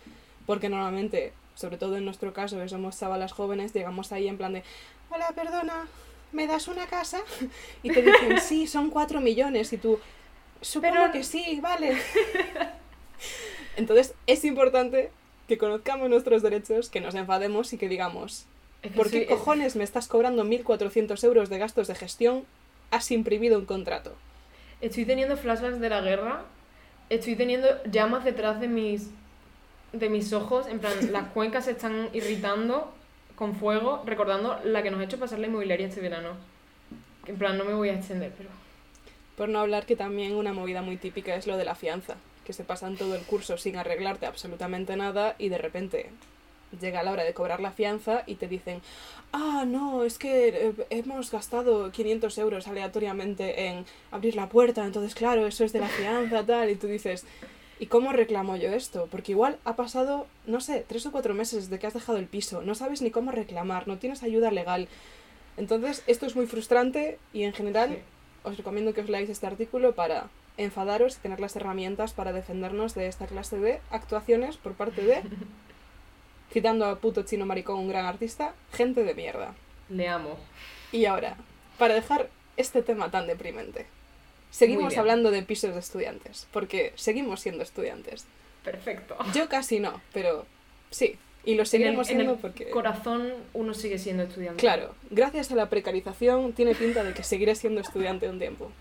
porque normalmente, sobre todo en nuestro caso, que somos chavalas jóvenes, llegamos ahí en plan de, hola, perdona, ¿me das una casa? (laughs) Y te dicen, sí, son cuatro millones y tú, supongo que sí, vale. (laughs) Entonces es importante que conozcamos nuestros derechos, que nos enfademos y que digamos, ¿por qué cojones me estás cobrando 1.400 euros de gastos de gestión? Has imprimido un contrato. Estoy teniendo flashbacks de la guerra, estoy teniendo llamas detrás de mis, de mis ojos, en plan, las (laughs) cuencas se están irritando con fuego, recordando la que nos ha hecho pasar la inmobiliaria este verano. En plan, no me voy a extender, pero... Por no hablar que también una movida muy típica es lo de la fianza que se pasan todo el curso sin arreglarte absolutamente nada y de repente llega la hora de cobrar la fianza y te dicen, ah, no, es que eh, hemos gastado 500 euros aleatoriamente en abrir la puerta, entonces claro, eso es de la fianza, tal, y tú dices, ¿y cómo reclamo yo esto? Porque igual ha pasado, no sé, tres o cuatro meses desde que has dejado el piso, no sabes ni cómo reclamar, no tienes ayuda legal. Entonces, esto es muy frustrante y en general os recomiendo que os leáis este artículo para enfadaros y tener las herramientas para defendernos de esta clase de actuaciones por parte de, (laughs) citando a puto chino maricón, un gran artista, gente de mierda. Le amo. Y ahora, para dejar este tema tan deprimente. Seguimos hablando de pisos de estudiantes, porque seguimos siendo estudiantes. Perfecto. Yo casi no, pero sí. Y lo seguimos siendo porque. Corazón, uno sigue siendo estudiante. Claro, gracias a la precarización, tiene pinta de que seguiré siendo estudiante un tiempo.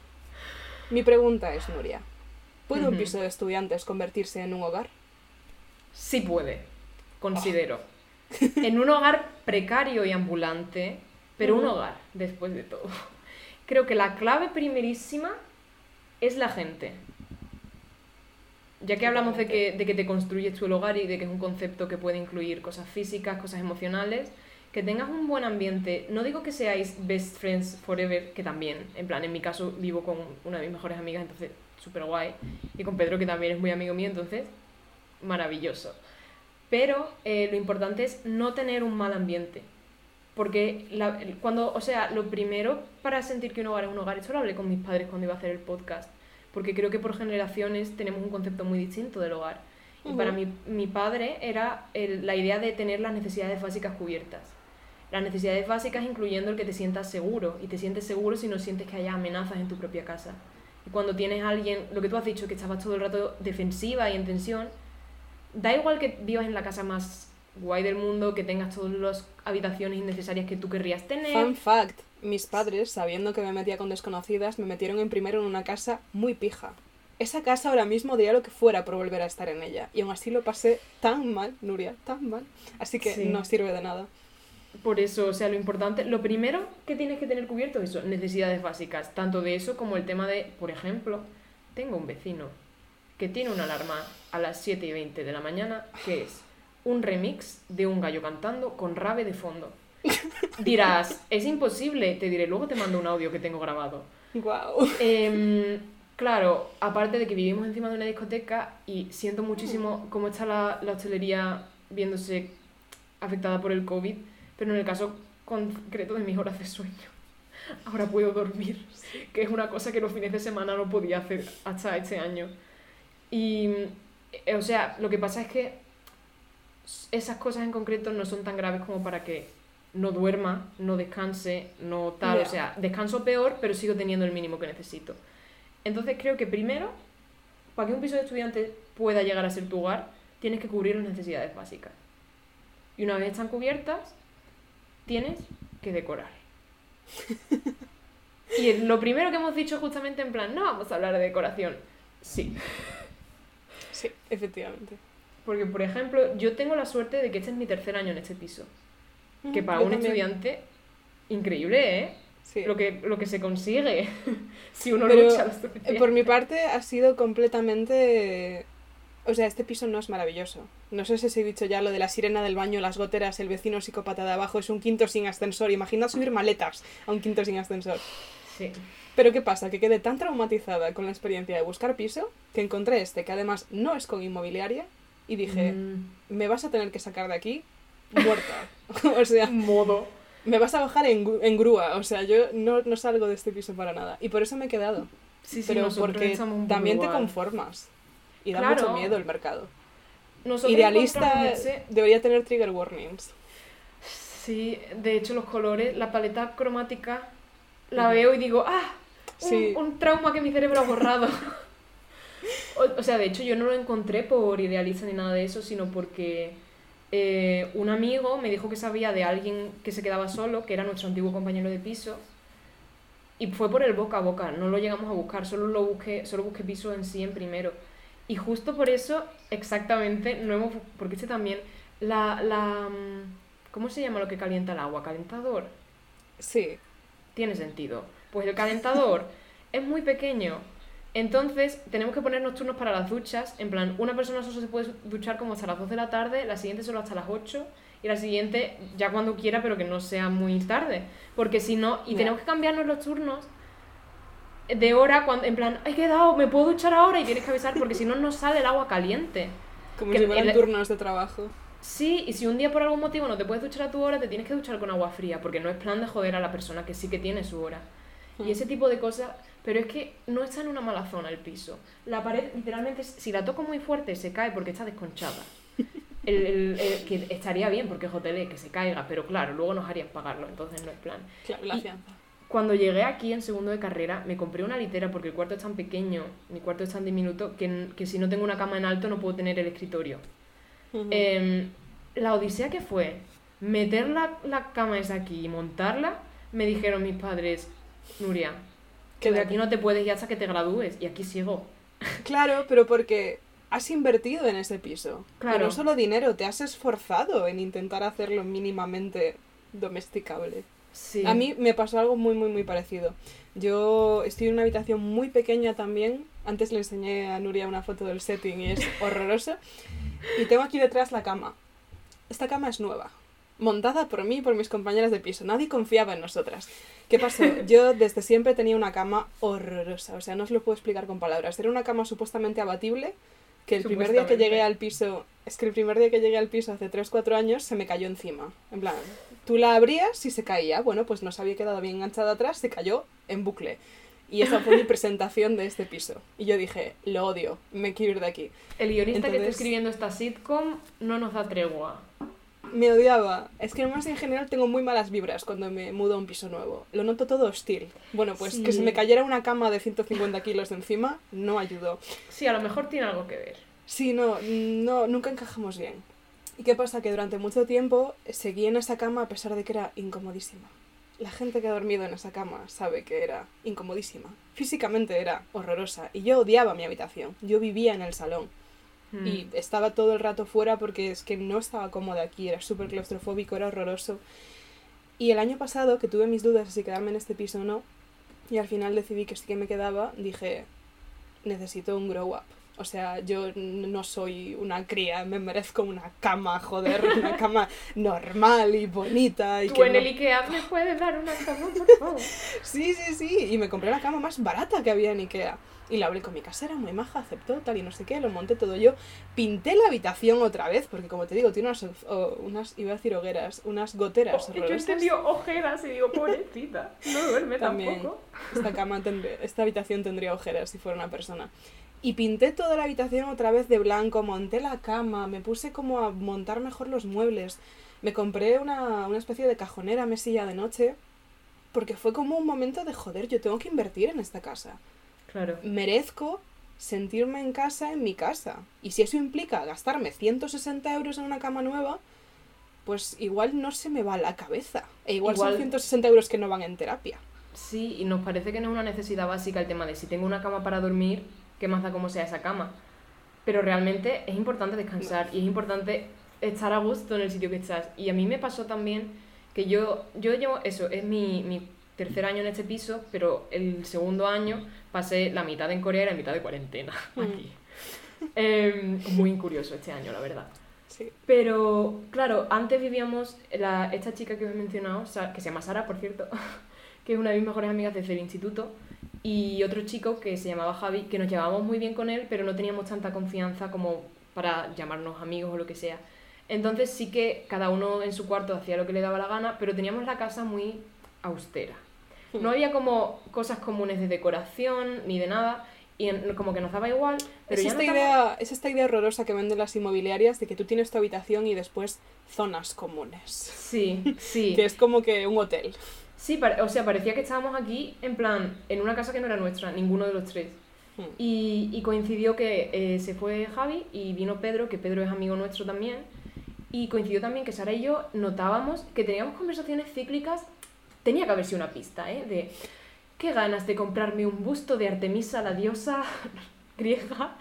Mi pregunta es, Nuria: ¿puede un piso de estudiantes convertirse en un hogar? Sí puede, considero. en un hogar precario y ambulante, pero un hogar, después de todo. Creo que la clave primerísima es la gente. Ya que hablamos de que, de que te construyes tu hogar y de que es un concepto que puede incluir cosas físicas, cosas emocionales, que tengas un buen ambiente. No digo que seáis best friends forever, que también, en plan, en mi caso vivo con una de mis mejores amigas, entonces súper guay, y con Pedro, que también es muy amigo mío, entonces maravilloso. Pero eh, lo importante es no tener un mal ambiente. Porque cuando, o sea, lo primero para sentir que un hogar es un hogar, esto lo hablé con mis padres cuando iba a hacer el podcast, porque creo que por generaciones tenemos un concepto muy distinto del hogar. Y para mi, mi padre era la idea de tener las necesidades básicas cubiertas. Las necesidades básicas incluyendo el que te sientas seguro, y te sientes seguro si no sientes que haya amenazas en tu propia casa. Y cuando tienes a alguien, lo que tú has dicho, que estabas todo el rato defensiva y en tensión, da igual que vivas en la casa más guay del mundo, que tengas todas las habitaciones innecesarias que tú querrías tener. Fun fact, mis padres, sabiendo que me metía con desconocidas, me metieron en primero en una casa muy pija. Esa casa ahora mismo diría lo que fuera por volver a estar en ella. Y aún así lo pasé tan mal, Nuria, tan mal. Así que no sirve de nada. Por eso, o sea, lo importante, lo primero que tienes que tener cubierto es eso, necesidades básicas. Tanto de eso como el tema de, por ejemplo, tengo un vecino que tiene una alarma a las 7 y 20 de la mañana que es un remix de un gallo cantando con rave de fondo. (laughs) Dirás, es imposible, te diré, luego te mando un audio que tengo grabado. Wow. Em, claro, aparte de que vivimos encima de una discoteca y siento muchísimo cómo está la, la hostelería viéndose afectada por el COVID, pero en el caso concreto de mis horas de sueño, ahora puedo dormir, que es una cosa que los fines de semana no podía hacer hasta este año. Y, eh, o sea, lo que pasa es que esas cosas en concreto no son tan graves como para que no duerma, no descanse, no tal. O sea, descanso peor, pero sigo teniendo el mínimo que necesito. Entonces creo que primero, para que un piso de estudiante pueda llegar a ser tu hogar, tienes que cubrir las necesidades básicas. Y una vez están cubiertas, tienes que decorar. (laughs) y lo primero que hemos dicho justamente en plan, no vamos a hablar de decoración. Sí. Sí, efectivamente. Porque, por ejemplo, yo tengo la suerte de que este es mi tercer año en este piso. que para un estudiante, increíble, ¿eh? Sí. Lo, que, lo que se consigue (laughs) si uno lucha lo Por mi parte, ha sido completamente. O sea, este piso no es maravilloso. No sé si os he dicho ya lo de la sirena del baño, las goteras, el vecino psicópata de abajo, es un quinto sin ascensor. Imagina subir maletas a un quinto sin ascensor. Sí. Pero ¿qué pasa? Que quedé tan traumatizada con la experiencia de buscar piso que encontré este, que además no es con inmobiliaria, y dije, mm. me vas a tener que sacar de aquí muerta. (laughs) o sea, modo. Me vas a bajar en, grúa, o sea, yo no, no, salgo de este piso para nada. Y por eso me he quedado. Sí, sí, Pero porque también te conformas. Y da mucho miedo el mercado. Idealista debería tener trigger warnings. Sí, de hecho los colores, la paleta cromática, la veo y digo, ah, un, trauma que mi cerebro ha borrado. (laughs) o, sea, de hecho yo no lo encontré por idealista ni nada de eso, sino porque eh, un amigo me dijo que sabía de alguien que se quedaba solo, que era nuestro antiguo compañero de piso, y fue por el boca a boca, no lo llegamos a buscar, solo lo busqué, solo busqué piso en sí en primero. Y justo por eso, exactamente, no hemos, porque este también, la, la, mm, ¿cómo se llama lo que calienta el agua? ¿Calentador? Sí. Tiene sentido. Pues el calentador (laughs) es muy pequeño. Entonces, tenemos que ponernos turnos para las duchas. En plan, una persona solo se puede duchar como hasta las 2 de la tarde, la siguiente solo hasta las 8 y la siguiente ya cuando quiera, pero que no sea muy tarde. Porque si no, y tenemos que cambiarnos los turnos de hora, cuando, en plan, he quedado, me puedo duchar ahora y tienes que avisar porque si no, no sale el agua caliente. Como si fueran turnos de trabajo. Sí, y si un día por algún motivo no te puedes duchar a tu hora, te tienes que duchar con agua fría, porque no es plan de joder a la persona que sí que tiene su hora. Y ese tipo de cosas, pero es que no está en una mala zona el piso. La pared, literalmente, si la toco muy fuerte, se cae porque está desconchada. El, que estaría bien porque es hotel que se caiga, pero claro, luego nos harían pagarlo, entonces no es plan. Claro, la fianza. cuando llegué aquí en segundo de carrera, me compré una litera porque el cuarto es tan pequeño, mi cuarto es tan diminuto, que, que si no tengo una cama en alto no puedo tener el escritorio. Em, la odisea que fue meter la, la cama esa aquí y montarla, me dijeron mis padres, Nuria, que de aquí no te puedes ir hasta que te gradúes, y aquí sigo. Claro, pero porque has invertido en ese piso. Claro. no solo dinero, te has esforzado en intentar hacerlo mínimamente domesticable. A mí me pasó algo muy, muy, muy parecido. Yo estoy en una habitación muy pequeña también. Antes le enseñé a Nuria una foto del setting y es horrorosa. Y tengo aquí detrás la cama. Esta cama es nueva. Montada por mí y por mis compañeras de piso. Nadie confiaba en nosotras. ¿Qué pasó? (laughs) Yo desde siempre tenía una cama horrorosa. O sea, no os lo puedo explicar con palabras. Era una cama supuestamente abatible que el primer día que llegué al piso, es que el primer día que llegué al piso hace 3-4 años se me cayó encima. En plan, tú la abrías y se caía. Bueno, pues no se había quedado bien enganchada atrás, se cayó en bucle. Y esa fue mi (laughs) presentación de este piso. Y yo dije, lo odio, me quiero ir de aquí. El guionista que está escribiendo esta sitcom no nos da tregua me odiaba. Es que además en general tengo muy malas vibras cuando me mudo a un piso nuevo. Lo noto todo hostil. Bueno, pues que se me cayera una cama de 150 kilos de encima no ayudó. Sí, a lo mejor tiene algo que ver. Sí, no, no, nunca encajamos bien. ¿Y qué pasa? Que durante mucho tiempo seguí en esa cama a pesar de que era incomodísima. La gente que ha dormido en esa cama sabe que era incomodísima. Físicamente era horrorosa y yo odiaba mi habitación. Yo vivía en el salón. Y mm. estaba todo el rato fuera porque es que no estaba cómoda aquí, era súper claustrofóbico, era horroroso. Y el año pasado, que tuve mis dudas de si quedarme en este piso o no, y al final decidí que sí que me quedaba, dije, necesito un grow up. O sea, yo no soy una cría, me merezco una cama, joder, (laughs) una cama normal y bonita. Y Tú en el Ikea me puedes dar una cama, por (laughs) favor. sí, sí, sí, y me compré la cama más barata que había en Ikea. Y la hablé con mi casera, muy maja, aceptó, tal y no sé qué, lo monté todo yo. Pinté la habitación otra vez, porque como te digo, tiene unas, unas iba a decir hogueras, unas goteras. Oh, yo entendí ojeras y digo, pobrecita, no duerme (laughs) También, tampoco. Esta, cama esta habitación tendría ojeras si fuera una persona. Y pinté toda la habitación otra vez de blanco, monté la cama, me puse como a montar mejor los muebles. Me compré una, una especie de cajonera mesilla de noche, porque fue como un momento de joder, yo tengo que invertir en esta casa. Claro. Merezco sentirme en casa en mi casa. Y si eso implica gastarme 160 euros en una cama nueva, pues igual no se me va la cabeza. E igual, igual, son 160 euros que no van en terapia. Sí, y nos parece que no es una necesidad básica el tema de si tengo una cama para dormir, qué más da como sea esa cama. Pero realmente es importante descansar y es importante estar a gusto en el sitio que estás. Y a mí me pasó también que yo, yo llevo, eso, es mi, mi tercer año en este piso, pero el segundo año pasé la mitad en Corea y la mitad de cuarentena (laughs) mm. aquí. Em, muy curioso este año, la verdad. Sí. Pero, claro, antes vivíamos, la, esta chica que os he mencionado, que se llama Sara, por cierto, (laughs) que es una de mis mejores amigas desde el instituto, y otro chico que se llamaba Javi, que nos llevábamos muy bien con él, pero no teníamos tanta confianza como para llamarnos amigos o lo que sea. Entonces sí que cada uno en su cuarto hacía lo que le daba la gana, pero teníamos la casa muy austera. No había como cosas comunes de decoración ni de nada y como que nos daba igual. Pero es, esta idea, es esta idea horrorosa que venden las inmobiliarias de que tú tienes tu habitación y después zonas comunes. Sí, sí. (laughs) que es como que un hotel. Sí, o sea, parecía que estábamos aquí en plan, en una casa que no era nuestra, ninguno de los tres. Hmm. Y, y, coincidió que eh, se fue Javi y vino Pedro, que Pedro es amigo nuestro también. Y coincidió también que Sara y yo notábamos que teníamos conversaciones cíclicas tenía que haber sido una pista, ¿eh? De qué ganas de comprarme un busto de Artemisa, la diosa (laughs) griega,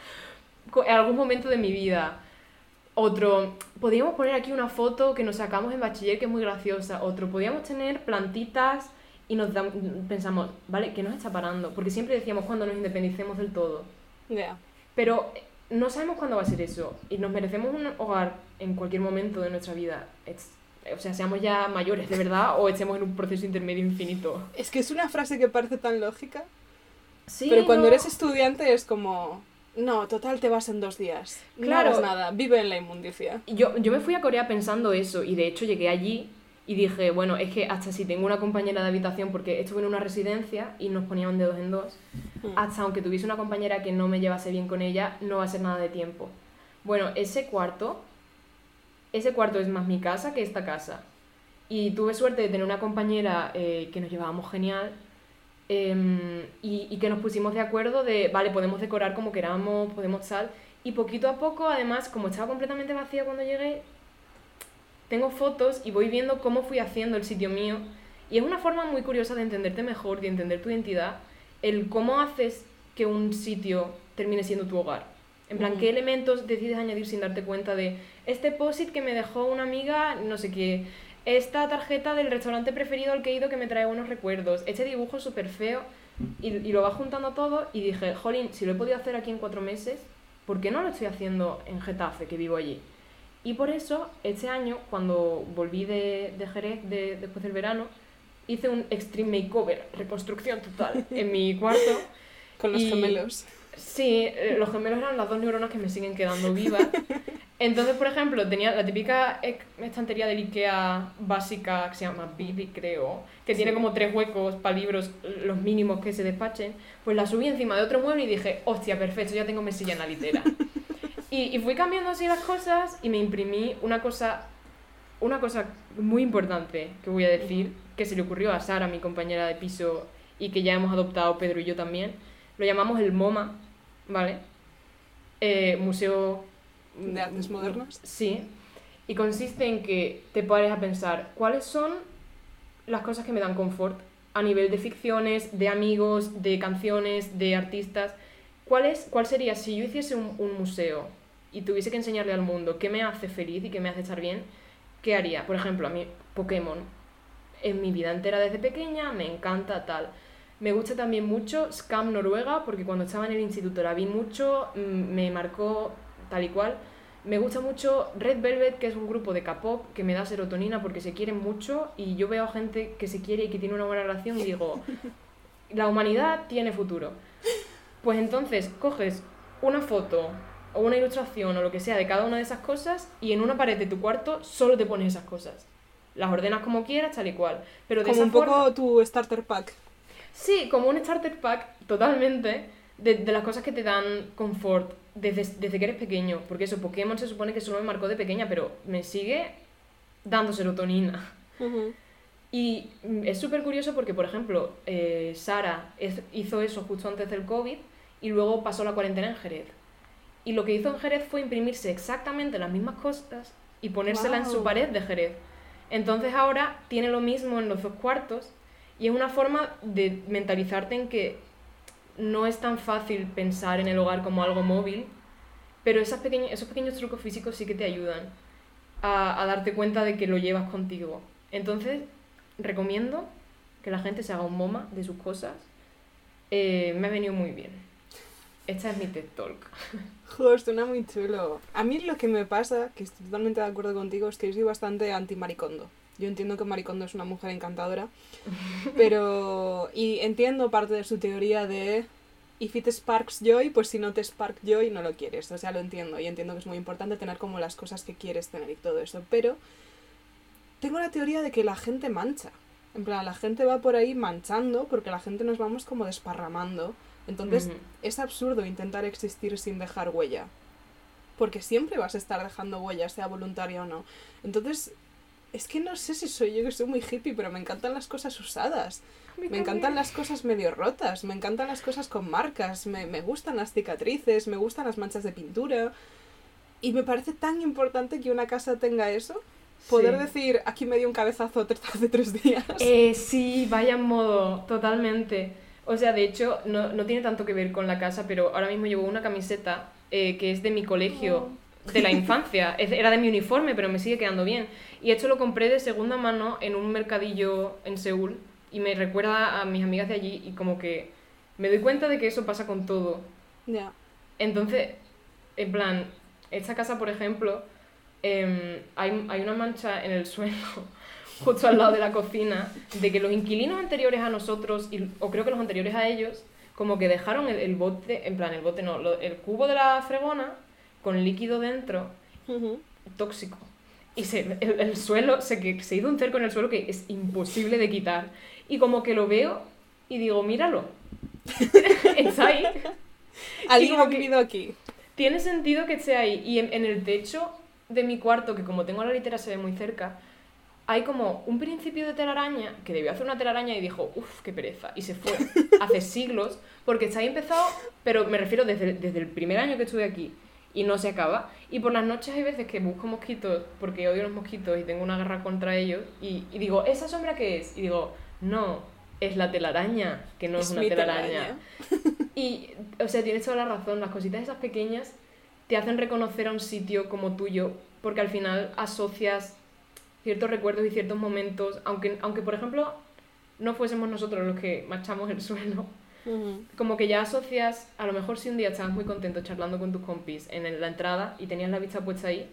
en algún momento de mi vida. Otro, podíamos poner aquí una foto que nos sacamos en bachiller que es muy graciosa. Otro, podíamos tener plantitas y nos pensamos, ¿vale? ¿Qué nos está parando? Porque siempre decíamos cuando nos independicemos del todo. Ya. Pero no sabemos cuándo va a ser eso y nos merecemos un hogar en cualquier momento de nuestra vida o sea, seamos ya mayores de verdad o estemos en un proceso intermedio infinito. Es que es una frase que parece tan lógica. Sí. Pero cuando eres estudiante es como. No, total, te vas en dos días. Claro. No nada, vive en la inmundicia. Yo, yo me fui a Corea pensando eso y de hecho llegué allí y dije, bueno, es que hasta si tengo una compañera de habitación, porque estuve en una residencia y nos ponían de dos en dos, hmm. hasta aunque tuviese una compañera que no me llevase bien con ella, no va a ser nada de tiempo. Bueno, ese cuarto ese cuarto es más mi casa que esta casa. Y tuve suerte de tener una compañera eh, que nos llevábamos genial em, y, y, que nos pusimos de acuerdo de, vale, podemos decorar como queramos, podemos tal. Y poquito a poco, además, como estaba completamente vacía cuando llegué, tengo fotos y voy viendo cómo fui haciendo el sitio mío. Y es una forma muy curiosa de entenderte mejor, de entender tu identidad, el cómo haces que un sitio termine siendo tu hogar. En plan, ¿qué elementos decides añadir sin darte cuenta de este posit que me dejó una amiga, no sé qué, esta tarjeta del restaurante preferido al que he ido que me trae buenos recuerdos, este dibujo súper feo, y, y, lo va juntando todo y dije, jolín, si lo he podido hacer aquí en cuatro meses, ¿por qué no lo estoy haciendo en Getafe, que vivo allí? Y por eso, este año, cuando volví de, de Jerez de, después del verano, hice un extreme makeover, reconstrucción total, en mi cuarto. (laughs) Con los gemelos. Sí, eh, los gemelos eran las dos neuronas que me siguen quedando vivas. (laughs) Entonces, por ejemplo, tenía la típica estantería de Ikea básica que se llama Bibi, creo, que tiene como tres huecos para libros, los mínimos que se despachen. Pues la subí encima de otro mueble y dije, hostia, perfecto, ya tengo mesilla en la litera. (laughs) y, y fui cambiando así las cosas y me imprimí una cosa, una cosa muy importante que voy a decir, que se le ocurrió a Sara, mi compañera de piso, y que ya hemos adoptado Pedro y yo también. Lo llamamos el MoMA, ¿vale? Eh, Museo ¿De artes modernas? Sí. Y consiste en que te pares a pensar cuáles son las cosas que me dan confort a nivel de ficciones, de amigos, de canciones, de artistas. ¿Cuál, es, cuál sería si yo hiciese un, un museo y tuviese que enseñarle al mundo qué me hace feliz y qué me hace estar bien? ¿Qué haría? Por ejemplo, a mí Pokémon. En mi vida entera desde pequeña me encanta tal. Me gusta también mucho Scam Noruega porque cuando estaba en el instituto la vi mucho, me marcó tal y cual. Me gusta mucho Red Velvet, que es un grupo de K-pop que me da serotonina porque se quieren mucho y yo veo gente que se quiere y que tiene una buena relación y digo, la humanidad tiene futuro. Pues entonces coges una foto o una ilustración o lo que sea de cada una de esas cosas y en una pared de tu cuarto solo te pones esas cosas. Las ordenas como quieras, tal y cual. Pero de como esa un poco tu starter pack. Sí, como un starter pack totalmente de, de las cosas que te dan confort desde, desde que eres pequeño. Porque eso, Pokémon se supone que solo me marcó de pequeña, pero me sigue dando serotonina. Ujú. Y es súper curioso porque, por ejemplo, eh, Sara es- hizo eso justo antes del COVID y luego pasó la cuarentena en Jerez. Y lo que hizo en Jerez fue imprimirse exactamente las mismas cosas y ponérsela en su pared de Jerez. Entonces ahora tiene lo mismo en los dos cuartos y es una forma de mentalizarte en que no es tan fácil pensar en el hogar como algo móvil, pero esas pequeñas, esos pequeños trucos físicos sí que te ayudan a, darte cuenta de que lo llevas contigo. Entonces, recomiendo que la gente se haga un MoMA de sus cosas. Eh, me ha venido muy bien. Esta es mi TED Talk. (laughs) Joder, suena muy chulo. A mí lo que me pasa, que estoy totalmente de acuerdo contigo, es que yo soy bastante anti-maricondo. Yo entiendo que Maricondo es una mujer encantadora, pero... Y entiendo parte de su teoría de... If it sparks joy, pues si no te spark joy, no lo quieres. O sea, lo entiendo. Y entiendo que es muy importante tener como las cosas que quieres tener y todo eso. Pero tengo la teoría de que la gente mancha. En plan, la gente va por ahí manchando porque la gente nos vamos como desparramando. Entonces, es absurdo intentar existir sin dejar huella. Porque siempre vas a estar dejando huella, sea voluntaria o no. Entonces, es que no sé si soy yo que soy muy hippie, pero me encantan las cosas usadas. Me encantan las cosas medio rotas, me encantan las cosas con marcas, me, me gustan las cicatrices, me gustan las manchas de pintura. Y me parece tan importante que una casa tenga eso. Poder Sí. decir, aquí me dio un cabezazo (laughs) hace tres días. Eh, sí, vaya modo, totalmente. O sea, de hecho, no, no tiene tanto que ver con la casa, pero ahora mismo llevo una camiseta eh, que es de mi colegio, de la infancia. (laughs) Era de mi uniforme, pero me sigue quedando bien. Y esto lo compré de segunda mano en un mercadillo en Seúl y me recuerda a mis amigas de allí y como que me doy cuenta de que eso pasa con todo. Ya. Entonces, en plan, esta casa, por ejemplo, em, hay, hay una mancha en el (laughs) suelo, justo al lado de la cocina, de que los inquilinos anteriores a nosotros, y, o creo que los anteriores a ellos, como que dejaron el, el bote, en plan, el bote no, lo- el cubo de la fregona con líquido dentro, tóxico. Y se, el, el suelo, se, se hizo un cerco en el suelo que es imposible de quitar. Y como que lo veo y digo, míralo. (laughs) Está ahí. Alguien como ha vivido aquí. Tiene sentido que esté ahí. Y en, en el techo de mi cuarto, que como tengo la litera se ve muy cerca, hay como un principio de telaraña que debió hacer una telaraña y dijo, uff, qué pereza. Y se fue (laughs) hace siglos, porque está ahí empezado, pero me refiero desde, desde el primer año que estuve aquí y no se acaba. Y por las noches hay veces que busco mosquitos porque odio los mosquitos y tengo una guerra contra ellos y, y digo, ¿esa sombra qué es? Y digo, no, es la telaraña, que no es, una telaraña. (laughs) Y, o sea, tienes toda la razón, las cositas esas pequeñas te hacen reconocer a un sitio como tuyo, porque al final asocias ciertos recuerdos y ciertos momentos, aunque, aunque por ejemplo no fuésemos nosotros los que marchamos el (laughs) suelo, como que ya asocias, a lo mejor si un día estabas muy contento charlando con tus compis en la entrada y tenías la vista puesta ahí,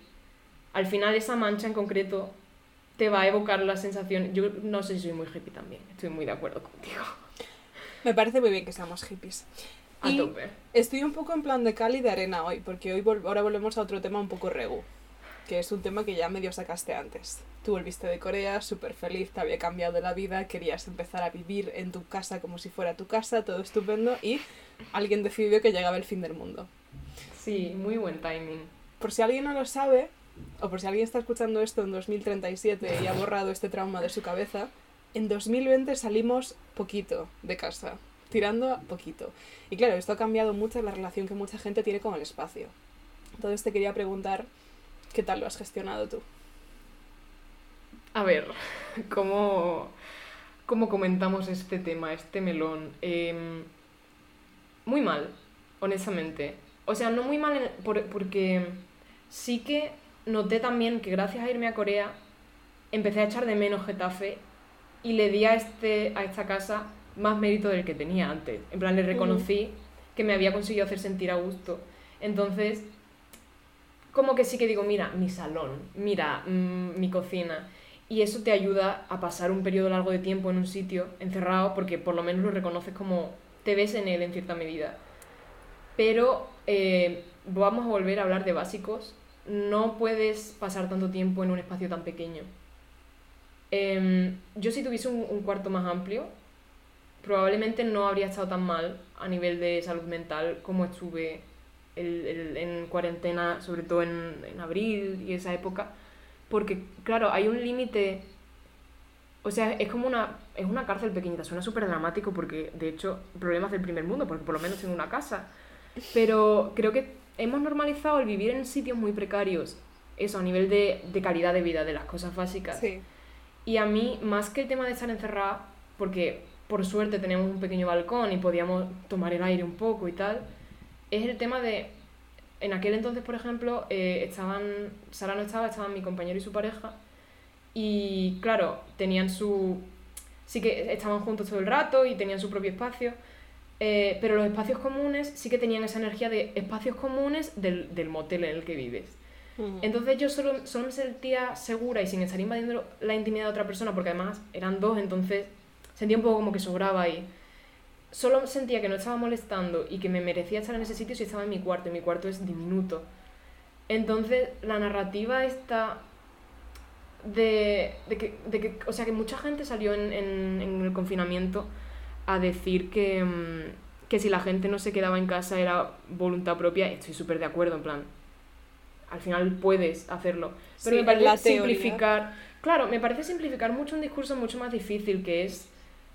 al final esa mancha en concreto te va a evocar la sensación. Yo no sé si soy muy hippie también, estoy muy de acuerdo contigo. Me parece muy bien que seamos hippies. A tope. Estoy un poco en plan de cal y de arena hoy, porque hoy ahora volvemos a otro tema un poco regu que es un tema que ya medio sacaste antes. Tú volviste de Corea, súper feliz, te había cambiado la vida, querías empezar a vivir en tu casa como si fuera tu casa, todo estupendo, y alguien decidió que llegaba el fin del mundo. Sí, muy buen timing. Por si alguien no lo sabe, o por si alguien está escuchando esto en 2037 y ha borrado este trauma de su cabeza, en 2020 salimos poquito de casa, tirando a poquito. Y claro, esto ha cambiado mucho la relación que mucha gente tiene con el espacio. Entonces te quería preguntar ¿Qué tal lo has gestionado tú? A ver, (laughs) ¿cómo, cómo comentamos este tema, este melón? Em, muy mal, honestamente. O sea, no muy mal porque sí que noté también que gracias a irme a Corea empecé a echar de menos Getafe y le di a, este, a esta casa más mérito del que tenía antes. En plan, le reconocí que me había conseguido hacer sentir a gusto. Entonces, como que sí que digo, mira, mi salón, mira, mm, mi cocina. Y eso te ayuda a pasar un periodo largo de tiempo en un sitio encerrado porque por lo menos lo reconoces como te ves en él en cierta medida. Pero eh, vamos a volver a hablar de básicos. No puedes pasar tanto tiempo en un espacio tan pequeño. Em, yo si tuviese un, un cuarto más amplio, probablemente no habría estado tan mal a nivel de salud mental como estuve el, en cuarentena, sobre todo en, en, abril y esa época, porque claro, hay un límite, o sea, es como una, es una cárcel pequeñita, suena súper dramático porque de hecho problemas del primer mundo, porque por lo menos tengo una casa, pero creo que hemos normalizado el vivir en sitios muy precarios, eso a nivel de, de calidad de vida, de las cosas básicas. Y a mí, más que el tema de estar encerrada, porque por suerte tenemos un pequeño balcón y podíamos tomar el aire un poco y tal, es el tema de, en aquel entonces, por ejemplo, eh, estaban, Sara no estaba, estaban mi compañero y su pareja, y claro, tenían su, sí que estaban juntos todo el rato y tenían su propio espacio, eh, pero los espacios comunes sí que tenían esa energía de espacios comunes del, del motel en el que vives. Entonces yo solo, solo me sentía segura y sin estar invadiendo la intimidad de otra persona, porque además eran dos, entonces sentía un poco como que sobraba ahí solo sentía que no estaba molestando y que me merecía estar en ese sitio si estaba en mi cuarto, y mi cuarto es diminuto. Entonces, la narrativa está de, de, que, de que, o sea, que mucha gente salió en, en, en el confinamiento a decir que, mm, que si la gente no se quedaba en casa era voluntad propia, estoy súper de acuerdo, en plan, al final puedes hacerlo. Pero me parece simplificar, claro, me parece simplificar mucho un discurso mucho más difícil, que es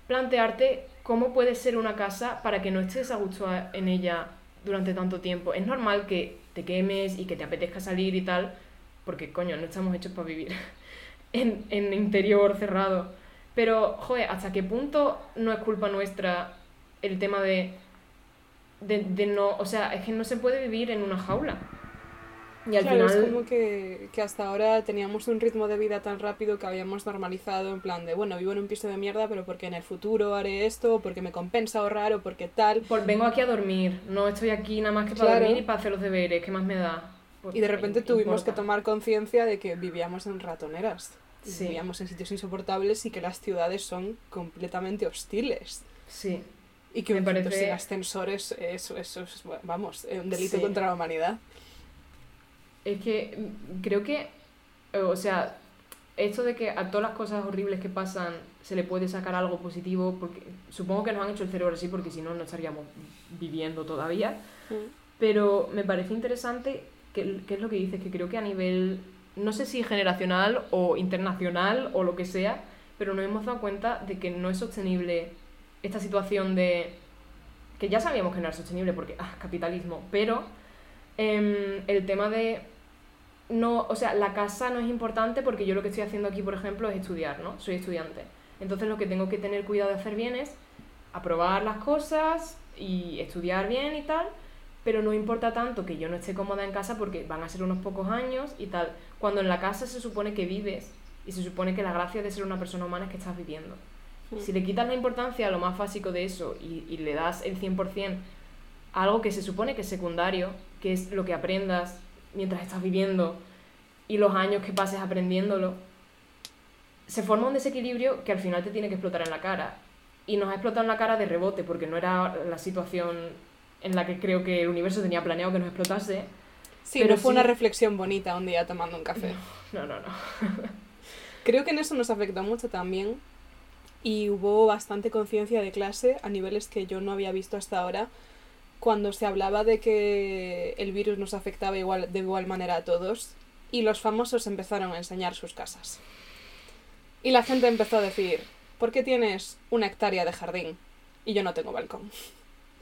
plantearte cómo puede ser una casa para que no estés a gusto en ella durante tanto tiempo. Es normal que te quemes y que te apetezca salir y tal, porque coño, no estamos hechos para vivir (laughs) en, en interior cerrado. Pero, joder, ¿hasta qué punto no es culpa nuestra el tema de, de, de no, o sea, es que no se puede vivir en una jaula? Y al final... es como que, que, hasta ahora teníamos un ritmo de vida tan rápido que habíamos normalizado en plan de, bueno, vivo en un piso de mierda, pero porque en el futuro haré esto, porque me compensa ahorrar, o porque tal. Pues vengo aquí a dormir, no estoy aquí nada más que para dormir y para hacer los deberes, ¿qué más me da? Pues y de repente tuvimos que tomar conciencia de que vivíamos en ratoneras. Vivíamos en sitios insoportables y que las ciudades son completamente hostiles. Sí. Y que me parece... sin ascensores, eso, eso es, vamos, un delito contra la humanidad. Es que mm, creo que, o sea, esto de que a todas las cosas horribles que pasan se le puede sacar algo positivo, porque supongo que nos han hecho el cerebro así, porque si no, no estaríamos viviendo todavía. Mm. Pero me parece interesante, que, es lo que dices, que creo que a nivel no sé si generacional o internacional o lo que sea, pero nos hemos dado cuenta de que no es sostenible esta situación de que ya sabíamos que no era sostenible porque, ah, capitalismo, pero em, el tema de no, o sea, la casa no es importante porque yo lo que estoy haciendo aquí, por ejemplo, es estudiar, ¿no? Soy estudiante. Entonces lo que tengo que tener cuidado de hacer bien es aprobar las cosas y estudiar bien y tal, pero no importa tanto que yo no esté cómoda en casa porque van a ser unos pocos años y tal. Cuando en la casa se supone que vives y se supone que la gracia de ser una persona humana es que estás viviendo. Si le quitas la importancia a lo más básico de eso y, y le das el 100% a algo que se supone que es secundario, que es lo que aprendas mientras estás viviendo y los años que pases aprendiéndolo, se forma un desequilibrio que al final te tiene que explotar en la cara. Y nos ha explotado en la cara de rebote, porque no era la situación en la que creo que el universo tenía planeado que nos explotase. Sí, pero fue una reflexión bonita un día tomando un café. No, no, no. (laughs) creo que en eso nos afectó mucho también. Y hubo bastante conciencia de clase a niveles que yo no había visto hasta ahora cuando se hablaba de que el virus nos afectaba igual, de igual manera a todos y los famosos empezaron a enseñar sus casas. Y la gente empezó a decir, ¿por qué tienes una hectárea de jardín y yo no tengo balcón?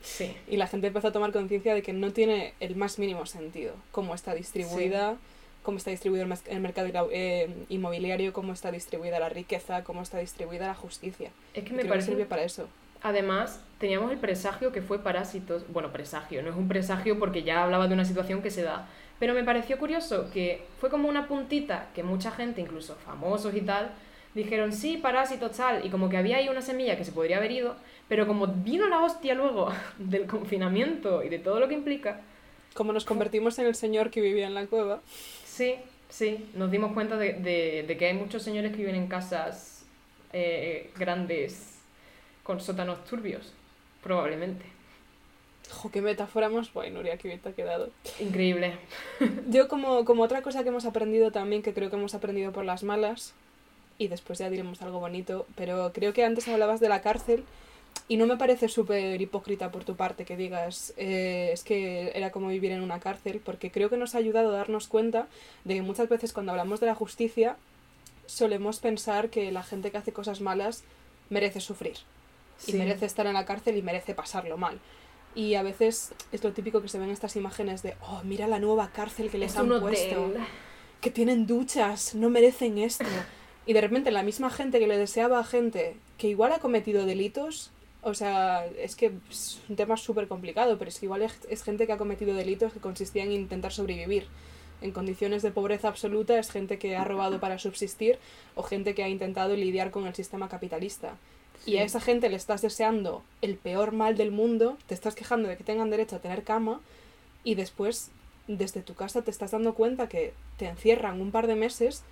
Sí. Y la gente empezó a tomar conciencia de que no tiene el más mínimo sentido cómo está distribuida, cómo está distribuido el, mercado eh, inmobiliario, cómo está distribuida la riqueza, cómo está distribuida la justicia. Es que me parece que para eso. Además, teníamos el presagio que fue Parásitos. Bueno, presagio, no es un presagio porque ya hablaba de una situación que se da. Pero me pareció curioso que fue como una puntita que mucha gente, incluso famosos y tal, dijeron sí, Parásitos tal, y como que había ahí una semilla que se podría haber ido, pero como vino la hostia luego (laughs) del confinamiento y de todo lo que implica. Como nos convertimos en el señor que vivía en la cueva. Sí, sí, nos dimos cuenta de, de, que hay muchos señores que viven en casas eh, grandes con sótanos turbios, probablemente. Jo, qué metáfora más guay, Nuria, que bien te ha quedado. Increíble. (laughs) Yo como, como otra cosa que hemos aprendido también, que creo que hemos aprendido por las malas, y después ya diremos algo bonito, pero creo que antes hablabas de la cárcel y no me parece súper hipócrita por tu parte que digas eh, es que era como vivir en una cárcel, porque creo que nos ha ayudado a darnos cuenta de que muchas veces cuando hablamos de la justicia solemos pensar que la gente que hace cosas malas merece sufrir y merece estar en la cárcel y merece pasarlo mal. Y a veces es lo típico que se ven estas imágenes de, oh, mira la nueva cárcel que les han puesto, que tienen duchas, no merecen esto. Y de repente la misma gente que le deseaba a gente que igual ha cometido delitos, o sea, es que es un tema súper complicado, pero es que igual es, gente que ha cometido delitos que consistían en intentar sobrevivir. En condiciones de pobreza absoluta, es gente que ha robado para subsistir o gente que ha intentado lidiar con el sistema capitalista y a esa gente le estás deseando el peor mal del mundo, te estás quejando de que tengan derecho a tener cama y después desde tu casa te estás dando cuenta que te encierran un par de meses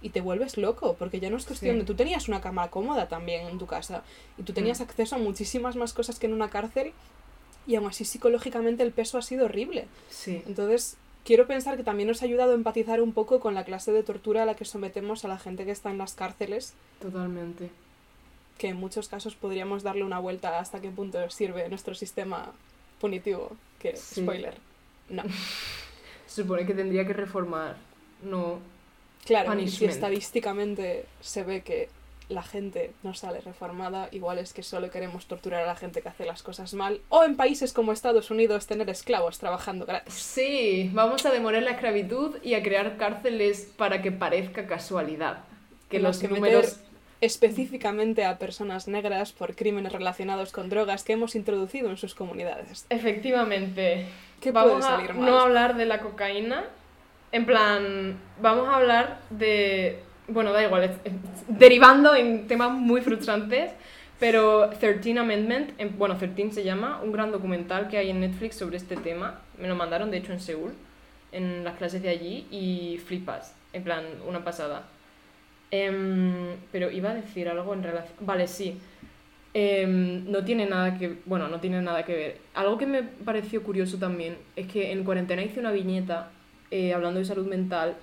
y te vuelves loco, porque ya no es cuestión de... Tú tenías una cama cómoda también en tu casa y tú tenías mm. acceso a muchísimas más cosas que en una cárcel y aún así psicológicamente el peso ha sido horrible. Sí. Entonces, quiero pensar que también nos ha ayudado a empatizar un poco con la clase de tortura a la que sometemos a la gente que está en las cárceles. Totalmente que en muchos casos podríamos darle una vuelta hasta qué punto sirve nuestro sistema punitivo, que, spoiler, no. (laughs) Se supone que tendría que reformar, no... Claro, y si estadísticamente se ve que la gente no sale reformada, igual es que solo queremos torturar a la gente que hace las cosas mal, o en países como Estados Unidos tener esclavos trabajando gratis. Sí, vamos a demoler la esclavitud y a crear cárceles para que parezca casualidad. Que los que números específicamente a personas negras por crímenes relacionados con drogas que hemos introducido en sus comunidades. Efectivamente. ¿Qué vamos a no hablar de la cocaína. En plan, vamos a hablar de... Bueno, da igual, derivando en temas muy frustrantes, pero 13 Amendment, bueno, 13 se llama, un gran documental que hay en Netflix sobre este tema. Me lo mandaron, de hecho, en Seúl, en las clases de allí, y flipas, en plan, una pasada. Em, pero iba a decir algo en relación... Vale, sí. Em, no tiene nada que... Bueno, no tiene nada que ver. Algo que me pareció curioso también es que en cuarentena hice una viñeta eh, hablando de salud mental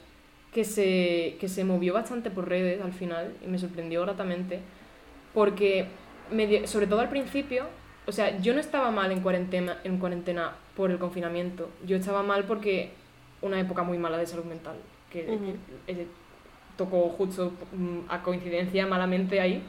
que se, que se movió bastante por redes al final y me sorprendió gratamente porque sobre todo al principio, o sea, yo no estaba mal en cuarentena, en cuarentena por el confinamiento, yo estaba mal porque una época muy mala de salud mental que eh, tocó justo mm, a coincidencia malamente ahí.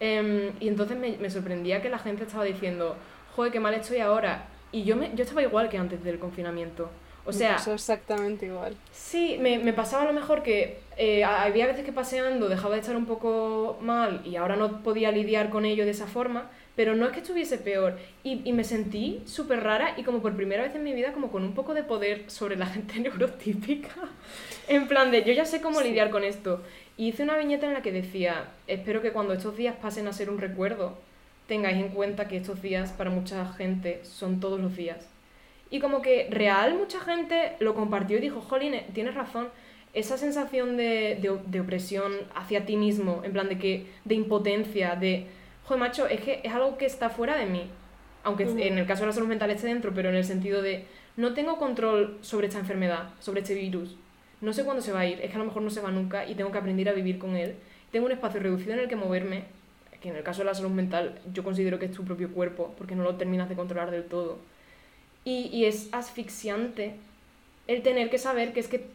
Em, y entonces me, me, sorprendía que la gente estaba diciendo, joder, qué mal estoy ahora. Y yo, me, yo estaba igual que antes del confinamiento. O sea... Me exactamente igual. Sí, me, me, pasaba a lo mejor que eh, había veces que paseando dejaba de estar un poco mal y ahora no podía lidiar con ello de esa forma, pero no es que estuviese peor. Y, y me sentí súper rara y como por primera vez en mi vida como con un poco de poder sobre la (laughs) gente neurotípica. en plan de, yo ya sé cómo lidiar con esto. Y hice una viñeta en la que decía, espero que cuando estos días pasen a ser un recuerdo, tengáis en cuenta que estos días para mucha gente son todos los días y como que real mucha gente lo compartió y dijo, jolín, tienes razón, esa sensación de, de, opresión hacia ti mismo, en plan de que de impotencia, de, joder, macho, es que es algo que está fuera de mí. Aunque en el caso de la salud mental esté dentro, pero en el sentido de, no tengo control sobre esta enfermedad, sobre este virus. No sé cuándo se va a ir, es que a lo mejor no se va nunca y tengo que aprender a vivir con él. Tengo un espacio reducido en el que moverme, que en el caso de la salud mental yo considero que es tu propio cuerpo, porque no lo terminas de controlar del todo y, y es asfixiante el tener que saber que es que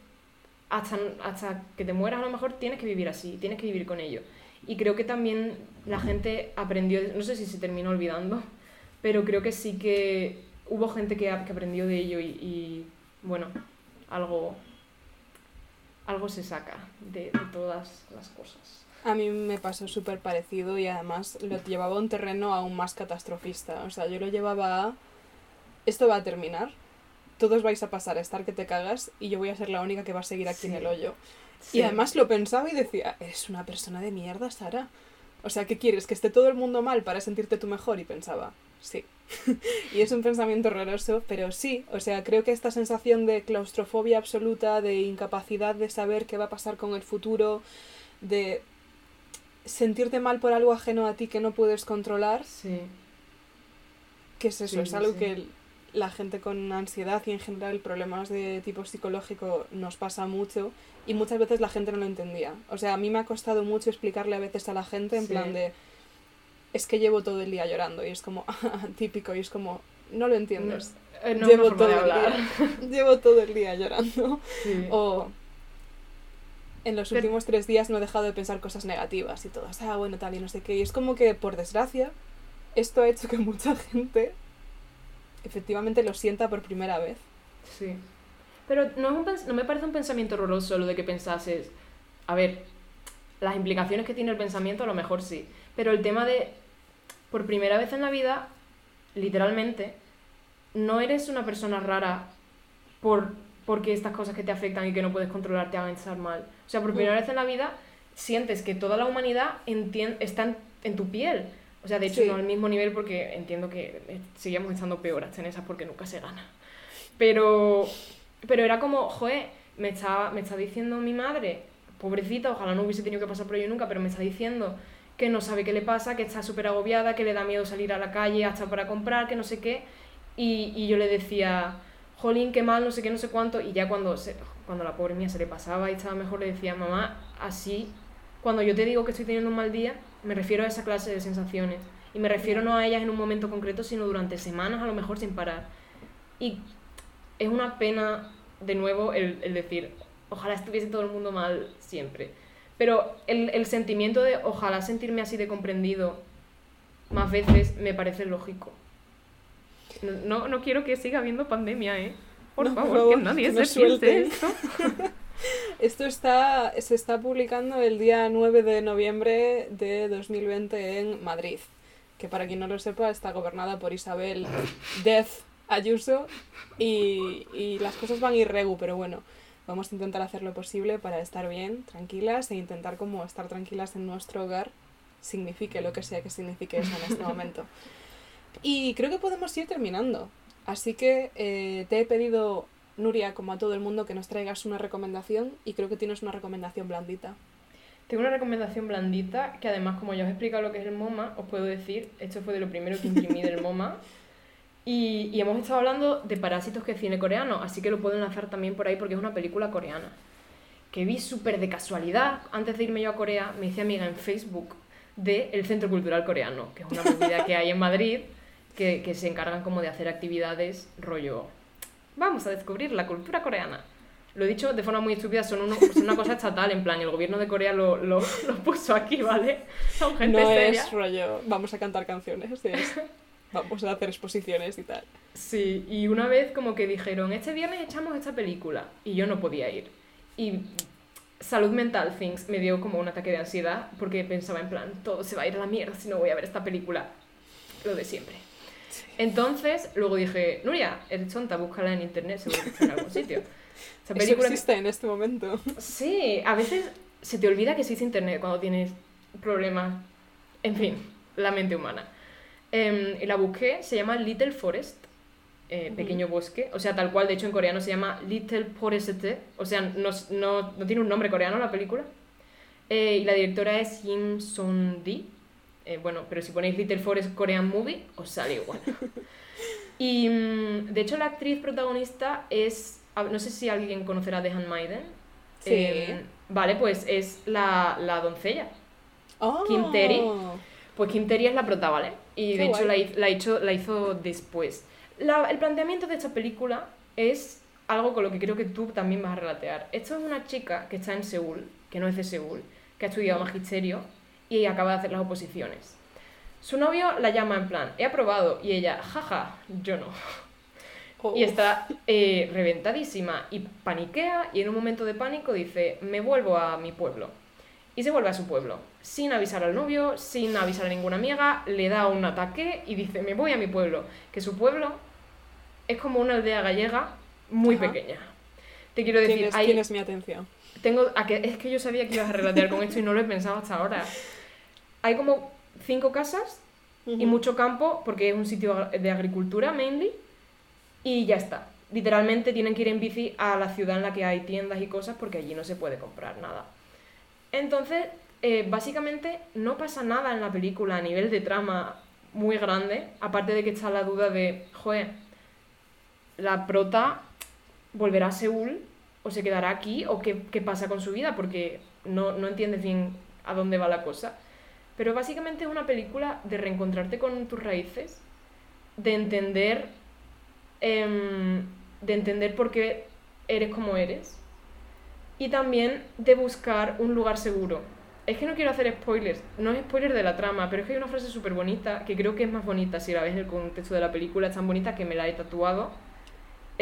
hasta, hasta que te mueras a lo mejor tienes que vivir así, tienes que vivir con ello. Y creo que también la gente aprendió, no sé si se terminó olvidando, pero creo que sí que hubo gente que, que aprendió de ello y, y, bueno, algo, algo se saca de, de todas las cosas. A mí me pasó súper parecido y además lo llevaba a un terreno aún más catastrofista. O sea, yo lo llevaba a esto va a terminar, todos vais a pasar a estar que te cagas y yo voy a ser la única que va a seguir aquí en el hoyo. Y además lo pensaba y decía, eres una persona de mierda, Sara. O sea, ¿qué quieres? ¿Que esté todo el mundo mal para sentirte tú mejor? Y pensaba, sí. (laughs) y es un pensamiento horroroso, pero sí. O sea, creo que esta sensación de claustrofobia absoluta, de incapacidad de saber qué va a pasar con el futuro, de sentirte mal por algo ajeno a ti que no puedes controlar. Sí. ¿Qué es eso? es algo que la gente con ansiedad y en general problemas de tipo psicológico nos pasa mucho y muchas veces la gente no lo entendía. O sea, a mí me ha costado mucho explicarle a veces a la gente en plan de es que llevo todo el día llorando y es como (laughs) típico y es como no lo entiendes. Eh, llevo, todo el día, (laughs) llevo todo el día llorando. O en los últimos tres días no he dejado de pensar cosas negativas y todas, ah, bueno, tal y no sé qué. Y es como que, por desgracia, esto ha hecho que (laughs) mucha gente efectivamente lo sienta por primera vez. Sí. Pero no, no me parece un pensamiento horroroso lo de que pensases, a ver, las implicaciones que tiene el pensamiento a lo mejor sí, pero el tema de, por primera vez en la vida, literalmente, no eres una persona rara por porque estas cosas que te afectan y que no puedes controlar te hagan estar mal. O sea, por primera mm. vez en la vida sientes que toda la humanidad está en tu piel. O sea, de hecho, no al mismo nivel porque entiendo que eh, seguíamos estando peor hasta en esas porque nunca se gana. Pero, pero era como, joder, me está, me está diciendo mi madre, pobrecita, ojalá no hubiese tenido que pasar por ello nunca, pero me está diciendo que no sabe qué le pasa, que está súper agobiada, que le da miedo salir a la calle hasta para comprar, que no sé qué. Y, y yo le decía, jolín, qué mal, no sé qué, no sé cuánto. Y ya cuando, se, cuando la pobre mía se le pasaba y estaba mejor, le decía, mamá, así, cuando yo te digo que estoy teniendo un mal día, me refiero a esa clase de sensaciones. Y me refiero no a ellas en un momento concreto, sino durante semanas, a lo mejor sin parar. Y es una pena, de nuevo, el, el decir, ojalá estuviese todo el mundo mal siempre. Pero el, el sentimiento de ojalá sentirme así de comprendido más veces me parece lógico. No, no quiero que siga habiendo pandemia, ¿eh? Por, favor, que nadie se esto. (laughs) (laughs) Esto está, se está publicando el día 9 de noviembre de 2020 en Madrid, que para quien no lo sepa está gobernada por Isabel Death Ayuso y, y las cosas van irregu, pero bueno, vamos a intentar hacer lo posible para estar bien, tranquilas e intentar como estar tranquilas en nuestro hogar, signifique lo que sea que signifique eso en este momento. (laughs) Y creo que podemos ir terminando. Así que eh, te he pedido Nuria, como a todo el mundo, que nos traigas una recomendación y creo que tienes una recomendación blandita. Tengo una recomendación blandita que además, como ya os he explicado lo que es el MoMA, os puedo decir, esto fue de lo primero que imprimí del MoMA. Y, y, hemos estado hablando de Parásitos, que cine coreano, así que lo puedo enlazar también por ahí porque es una película coreana. Que vi súper de casualidad, antes de irme yo a Corea, me hice amiga en Facebook del el Centro Cultural Coreano, que es una movida que hay en Madrid, que, que se encargan como de hacer actividades rollo vamos a descubrir la cultura coreana. Lo he dicho de forma muy estúpida, son, una cosa estatal, en plan, el gobierno de Corea lo, lo, puso aquí, ¿vale? Son gente no es rollo, vamos a cantar canciones, vamos a hacer exposiciones y tal. Sí, y una vez como que dijeron, este viernes echamos esta película, y yo no podía ir. Y salud mental things me dio como un ataque de ansiedad, porque pensaba en plan, todo se va a ir a la mierda si no voy a ver esta película. Lo de siempre. Entonces, luego dije, Nuria, eres tonta, búscala en internet, seguro que está en algún sitio. Esa película Eso existe en este momento. Sí, a veces se te olvida que existe internet cuando tienes problemas. En fin, la mente humana. Eh, la busqué, se llama Little Forest, eh, Pequeño Bosque, o sea, tal cual, de hecho en coreano se llama Little Forest, o sea, no, no, no tiene un nombre coreano la película. Eh, y la directora es Kim Son-di, eh, bueno, pero si ponéis Little Forest Korean Movie, os sale igual. (laughs) Y mm, de hecho la actriz protagonista es, no sé si alguien conocerá The Handmaiden. Sí. Eh, vale, pues es la, la doncella. Oh. Kim Terry. Pues Kim Terry es la prota, ¿vale? Y de hecho la, la, hizo, la hizo después. el planteamiento de esta película es algo con lo que creo que tú también vas a relatear. Esto es una chica que está en Seúl, que no es de Seúl, que ha estudiado magisterio y acaba de hacer las oposiciones. Su novio la llama en plan, he aprobado, y ella, jaja, yo no. Oh. Y está eh, reventadísima y paniquea y en un momento de pánico dice, me vuelvo a mi pueblo. Y se vuelve a su pueblo, sin avisar al novio, sin avisar a ninguna amiga, le da un ataque y dice, me voy a mi pueblo. Que su pueblo es como una aldea gallega muy pequeña. Te quiero decir, ahí... Tienes mi atención. Tengo, a que, es que yo sabía que ibas a relatear con esto y no lo he pensado hasta ahora hay como cinco casas y mucho campo, porque es un sitio de agricultura mainly, y ya está. Literalmente tienen que ir en bici a la ciudad en la que hay tiendas y cosas porque allí no se puede comprar nada. Entonces, eh, básicamente no pasa nada en la película a nivel de trama muy grande, aparte de que está la duda de, joder, la prota volverá a Seúl o se quedará aquí o qué, qué pasa con su vida porque no, no entiendes bien a dónde va la cosa. Pero básicamente es una película de reencontrarte con tus raíces, de entender, em, de entender por qué eres como eres y también de buscar un lugar seguro. Es que no quiero hacer spoilers, no es spoiler de la trama, pero es que hay una frase súper bonita que creo que es más bonita si la ves en el contexto de la película, es tan bonita que me la he tatuado. Oh.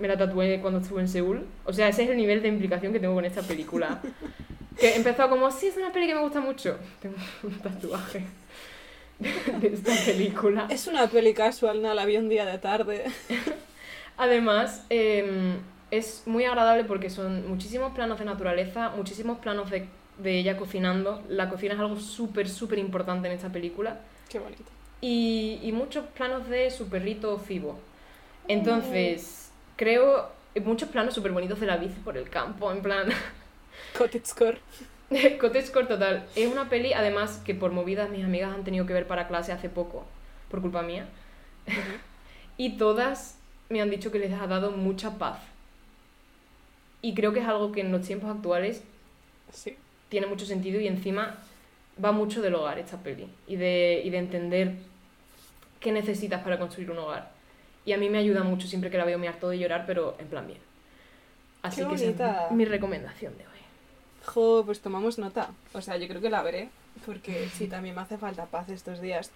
me la tatué cuando estuve en Seúl. O sea, ese es el nivel de implicación que tengo con esta película. (laughs) Que empezó como, sí, es una peli que me gusta mucho. Tengo un tatuaje de esta película. Es una peli casual, no la vi un día de tarde. (laughs) Además, em, es muy agradable porque son muchísimos planos de naturaleza, muchísimos planos de, de ella cocinando. La cocina es algo súper, súper importante en esta película. Qué bonito. Y, y muchos planos de su perrito Fibo. Entonces, creo, muchos planos súper bonitos de la bici por el campo, en plan... Cottagecore. (laughs) Cottagecore total. Es una peli, además, que por movidas mis amigas han tenido que ver para clase hace poco, por culpa mía. (laughs) y todas me han dicho que les ha dado mucha paz. Y creo que es algo que en los tiempos actuales sí. tiene mucho sentido y encima va mucho del hogar esta peli. Y de, y de entender qué necesitas para construir un hogar. Y a mí me ayuda mucho siempre que la veo me harto de llorar, pero en plan bien. Así que esa es mi recomendación de hoy. Jo, pues tomamos nota. O sea, yo creo que la veré, porque sí, también me hace falta paz estos días.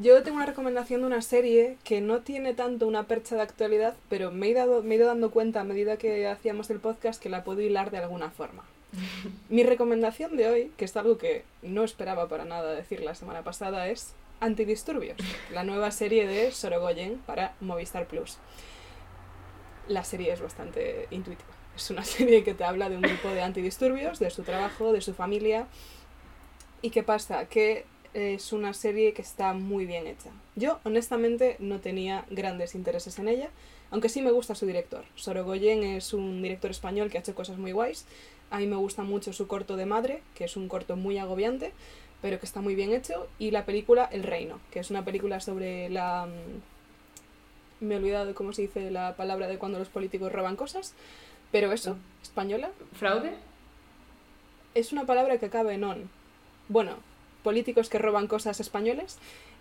Yo tengo una recomendación de una serie que no tiene tanto una percha de actualidad, pero me he, dado, me he ido dando cuenta a medida que hacíamos el podcast que la puedo hilar de alguna forma. (laughs) Mi recomendación de hoy, que es algo que no esperaba para nada decir la semana pasada, es Antidisturbios, la nueva serie de Sorogoyen para Movistar Plus. La serie es bastante intuitiva. Es una (laughs) serie que te habla de un grupo de antidisturbios, de su trabajo, de su familia. ¿Y qué pasa? Que es una serie que está muy bien hecha. Yo, honestamente, no tenía grandes intereses en ella, aunque sí me gusta su director. Sorogoyen es un director español que ha hecho cosas muy guays. A mí me gusta mucho su corto de madre, que es un corto muy agobiante, pero que está muy bien hecho. Y la película El Reino, que es una película sobre la... Mm, me he olvidado de cómo se dice la palabra de cuando los políticos roban cosas. Pero eso, española. ¿Fraude? Es una palabra que acaba en on. Bueno, políticos que roban cosas españoles.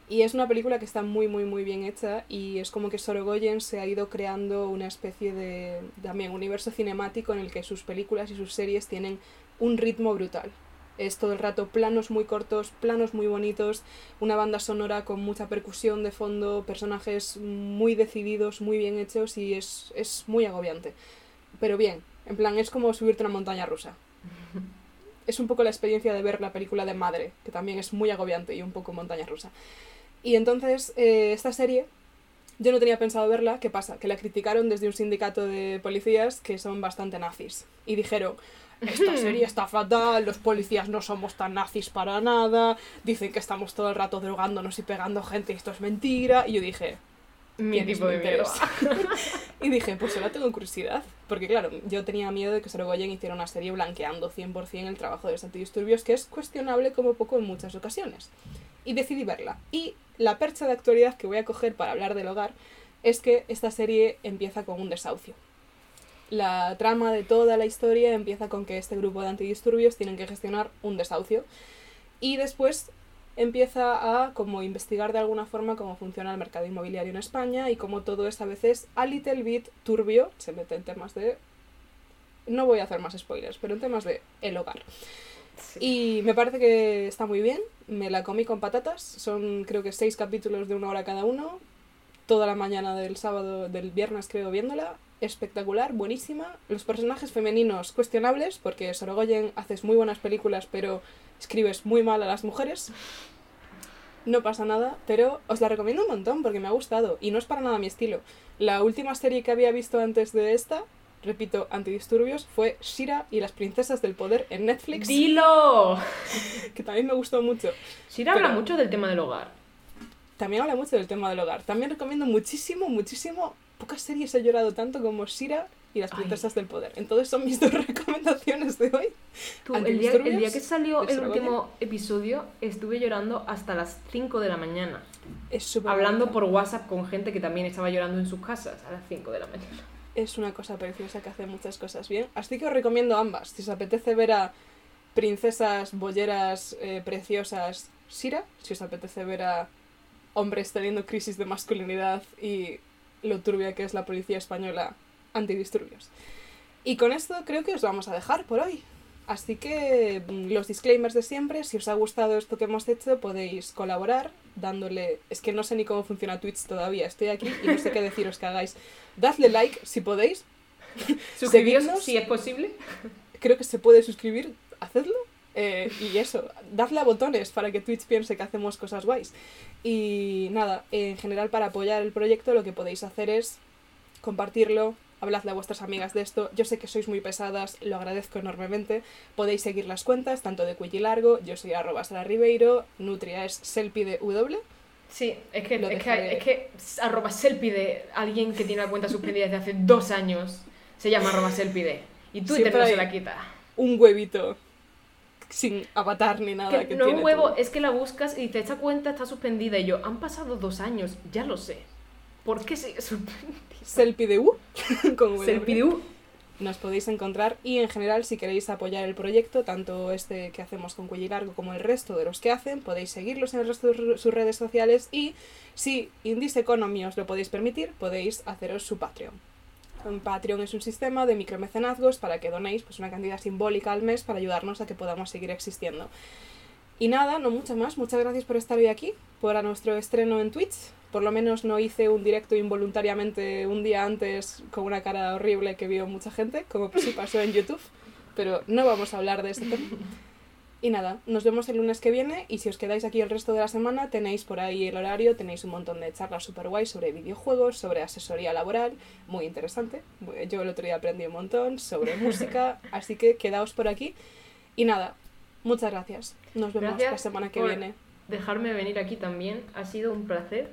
Y es una película que está muy, muy, muy bien hecha y es como que Sorogoyen se ha ido creando una especie de también universo cinemático en el que sus películas y sus series tienen un ritmo brutal. Es todo el rato planos muy cortos, planos muy bonitos, una banda sonora con mucha percusión de fondo, personajes muy decididos, muy bien hechos y es, es muy agobiante. Pero bien, en plan, es como subirte a una montaña rusa. Es un poco la experiencia de ver la película de Madre, que también es muy agobiante y un poco montaña rusa. Y entonces, eh, esta serie, yo no tenía pensado verla, ¿qué pasa? Que la criticaron desde un sindicato de policías que son bastante nazis. Y dijeron, esta (laughs) serie está fatal, los policías no somos tan nazis para nada, dicen que estamos todo el rato drogándonos y pegando gente y esto es mentira. Y yo dije, mi tipo de miedo. (laughs) y dije, pues ahora tengo curiosidad. Porque claro, yo tenía miedo de que Sorogoyen hiciera una serie blanqueando 100% el trabajo de los antidisturbios, que es cuestionable como poco en muchas ocasiones. Y decidí verla. Y la percha de actualidad que voy a coger para hablar del hogar es que esta serie empieza con un desahucio. La trama de toda la historia empieza con que este grupo de antidisturbios tienen que gestionar un desahucio. Y después empieza a como investigar de alguna forma cómo funciona el mercado inmobiliario en España y cómo todo es a veces a little bit turbio, se mete en temas de no voy a hacer más spoilers, pero en temas de el hogar. Y me parece que está muy bien, me la comí con patatas, son creo que seis capítulos de una hora cada uno, toda la mañana del sábado, del viernes creo viéndola, espectacular, buenísima, los personajes femeninos cuestionables, porque Sorogoyen haces muy buenas películas, pero escribes muy mal a las mujeres. No pasa nada, pero os la recomiendo un montón porque me ha gustado y no es para nada mi estilo. La última serie que había visto antes de esta, repito, antidisturbios, fue Shira y las princesas del poder en Netflix. ¡Dilo! (laughs) que también me gustó mucho. Shira habla mucho del tema del hogar. También habla mucho del tema del hogar. También recomiendo muchísimo, muchísimo. Pocas series he llorado tanto como Shira y las princesas del poder. Entonces son mis (laughs) dos recomendaciones de hoy. el, día, el, día, que salió el último episodio estuve llorando hasta las 5 de la mañana. Es Hablando por WhatsApp con gente que también estaba llorando en sus casas a las 5 de la mañana. Es una cosa preciosa que hace muchas cosas bien. Así que os recomiendo ambas. Si os apetece ver a princesas bolleras eh, preciosas, Sira. Si os apetece ver a hombres teniendo crisis de masculinidad y lo turbia que es la policía española, antidisturbios. Y con esto creo que os vamos a dejar por hoy. Así que mm, los disclaimers de siempre, si os ha gustado esto que hemos hecho, podéis colaborar dándole... Es que no sé ni cómo funciona Twitch todavía, estoy aquí y no sé qué deciros que hagáis. Dadle like si podéis. (laughs) Suscribiros si es posible. Creo que se puede suscribir, hacedlo. Eh, y eso, dadle a botones para que Twitch piense que hacemos cosas guays. Y nada, en general para apoyar el proyecto lo que podéis hacer es compartirlo, habladle a vuestras amigas de esto. Yo sé que sois muy pesadas, lo agradezco enormemente. Podéis seguir las cuentas, tanto de Quilly Largo, yo soy arroba Sara Ribeiro, Nutria es selpide W. Sí, es que, es que, es que arroba selpide, alguien que tiene la cuenta suspendida desde hace dos años, se llama arroba selpide. Y tú te se la quita. Un huevito (laughs) sin avatar ni nada. Que, no un huevo, es que la buscas y te esta cuenta está suspendida y yo, han pasado dos años, ya lo sé. ¿Por qué sigue (laughs) suspendida? Selpideu. (laughs) Selpideu. Nos podéis encontrar y en general si queréis apoyar el proyecto, tanto este que hacemos con Cuello Largo como el resto de los que hacen, podéis seguirlos en el resto de sus redes sociales y si Indies Economy os lo podéis permitir, podéis haceros su Patreon. Patreon es un sistema de micromecenazgos para que donéis pues, una cantidad simbólica al mes para ayudarnos a que podamos seguir existiendo. Y nada, no mucho más. Muchas gracias por estar hoy aquí, por nuestro estreno en Twitch. Por lo menos no hice un directo involuntariamente un día antes con una cara horrible que vio mucha gente, como sí pasó en YouTube. Pero no vamos a hablar de ese tema. Y nada, nos vemos el lunes que viene y si os quedáis aquí el resto de la semana tenéis por ahí el horario, tenéis un montón de charlas super guay sobre videojuegos, sobre asesoría laboral, muy interesante. Yo el otro día aprendí un montón sobre (laughs) música, así que quedaos por aquí. Y nada, muchas gracias. Nos vemos la semana que viene. Dejarme venir aquí también, ha sido un placer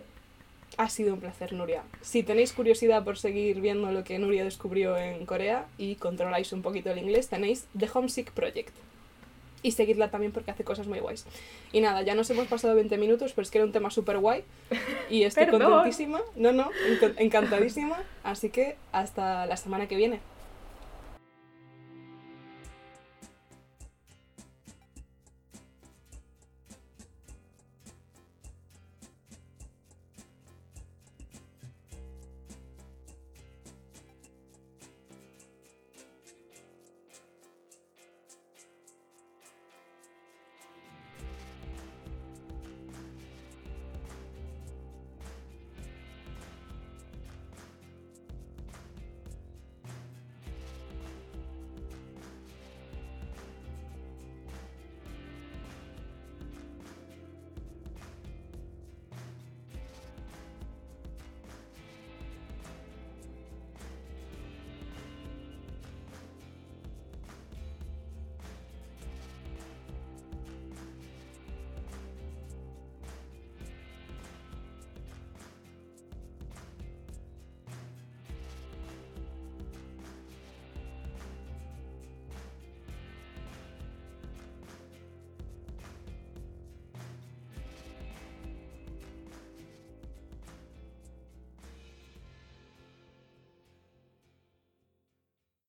ha sido un placer, Nuria. Si tenéis curiosidad por seguir viendo lo que Nuria descubrió en Corea y controláis un poquito el inglés, tenéis The Homesick Project. Y seguidla también porque hace cosas muy guays. Y nada, ya nos hemos pasado 20 minutos, pero es que era un tema súper guay. Y estoy contentísima. No, no, encantadísima. Así que hasta la semana que viene.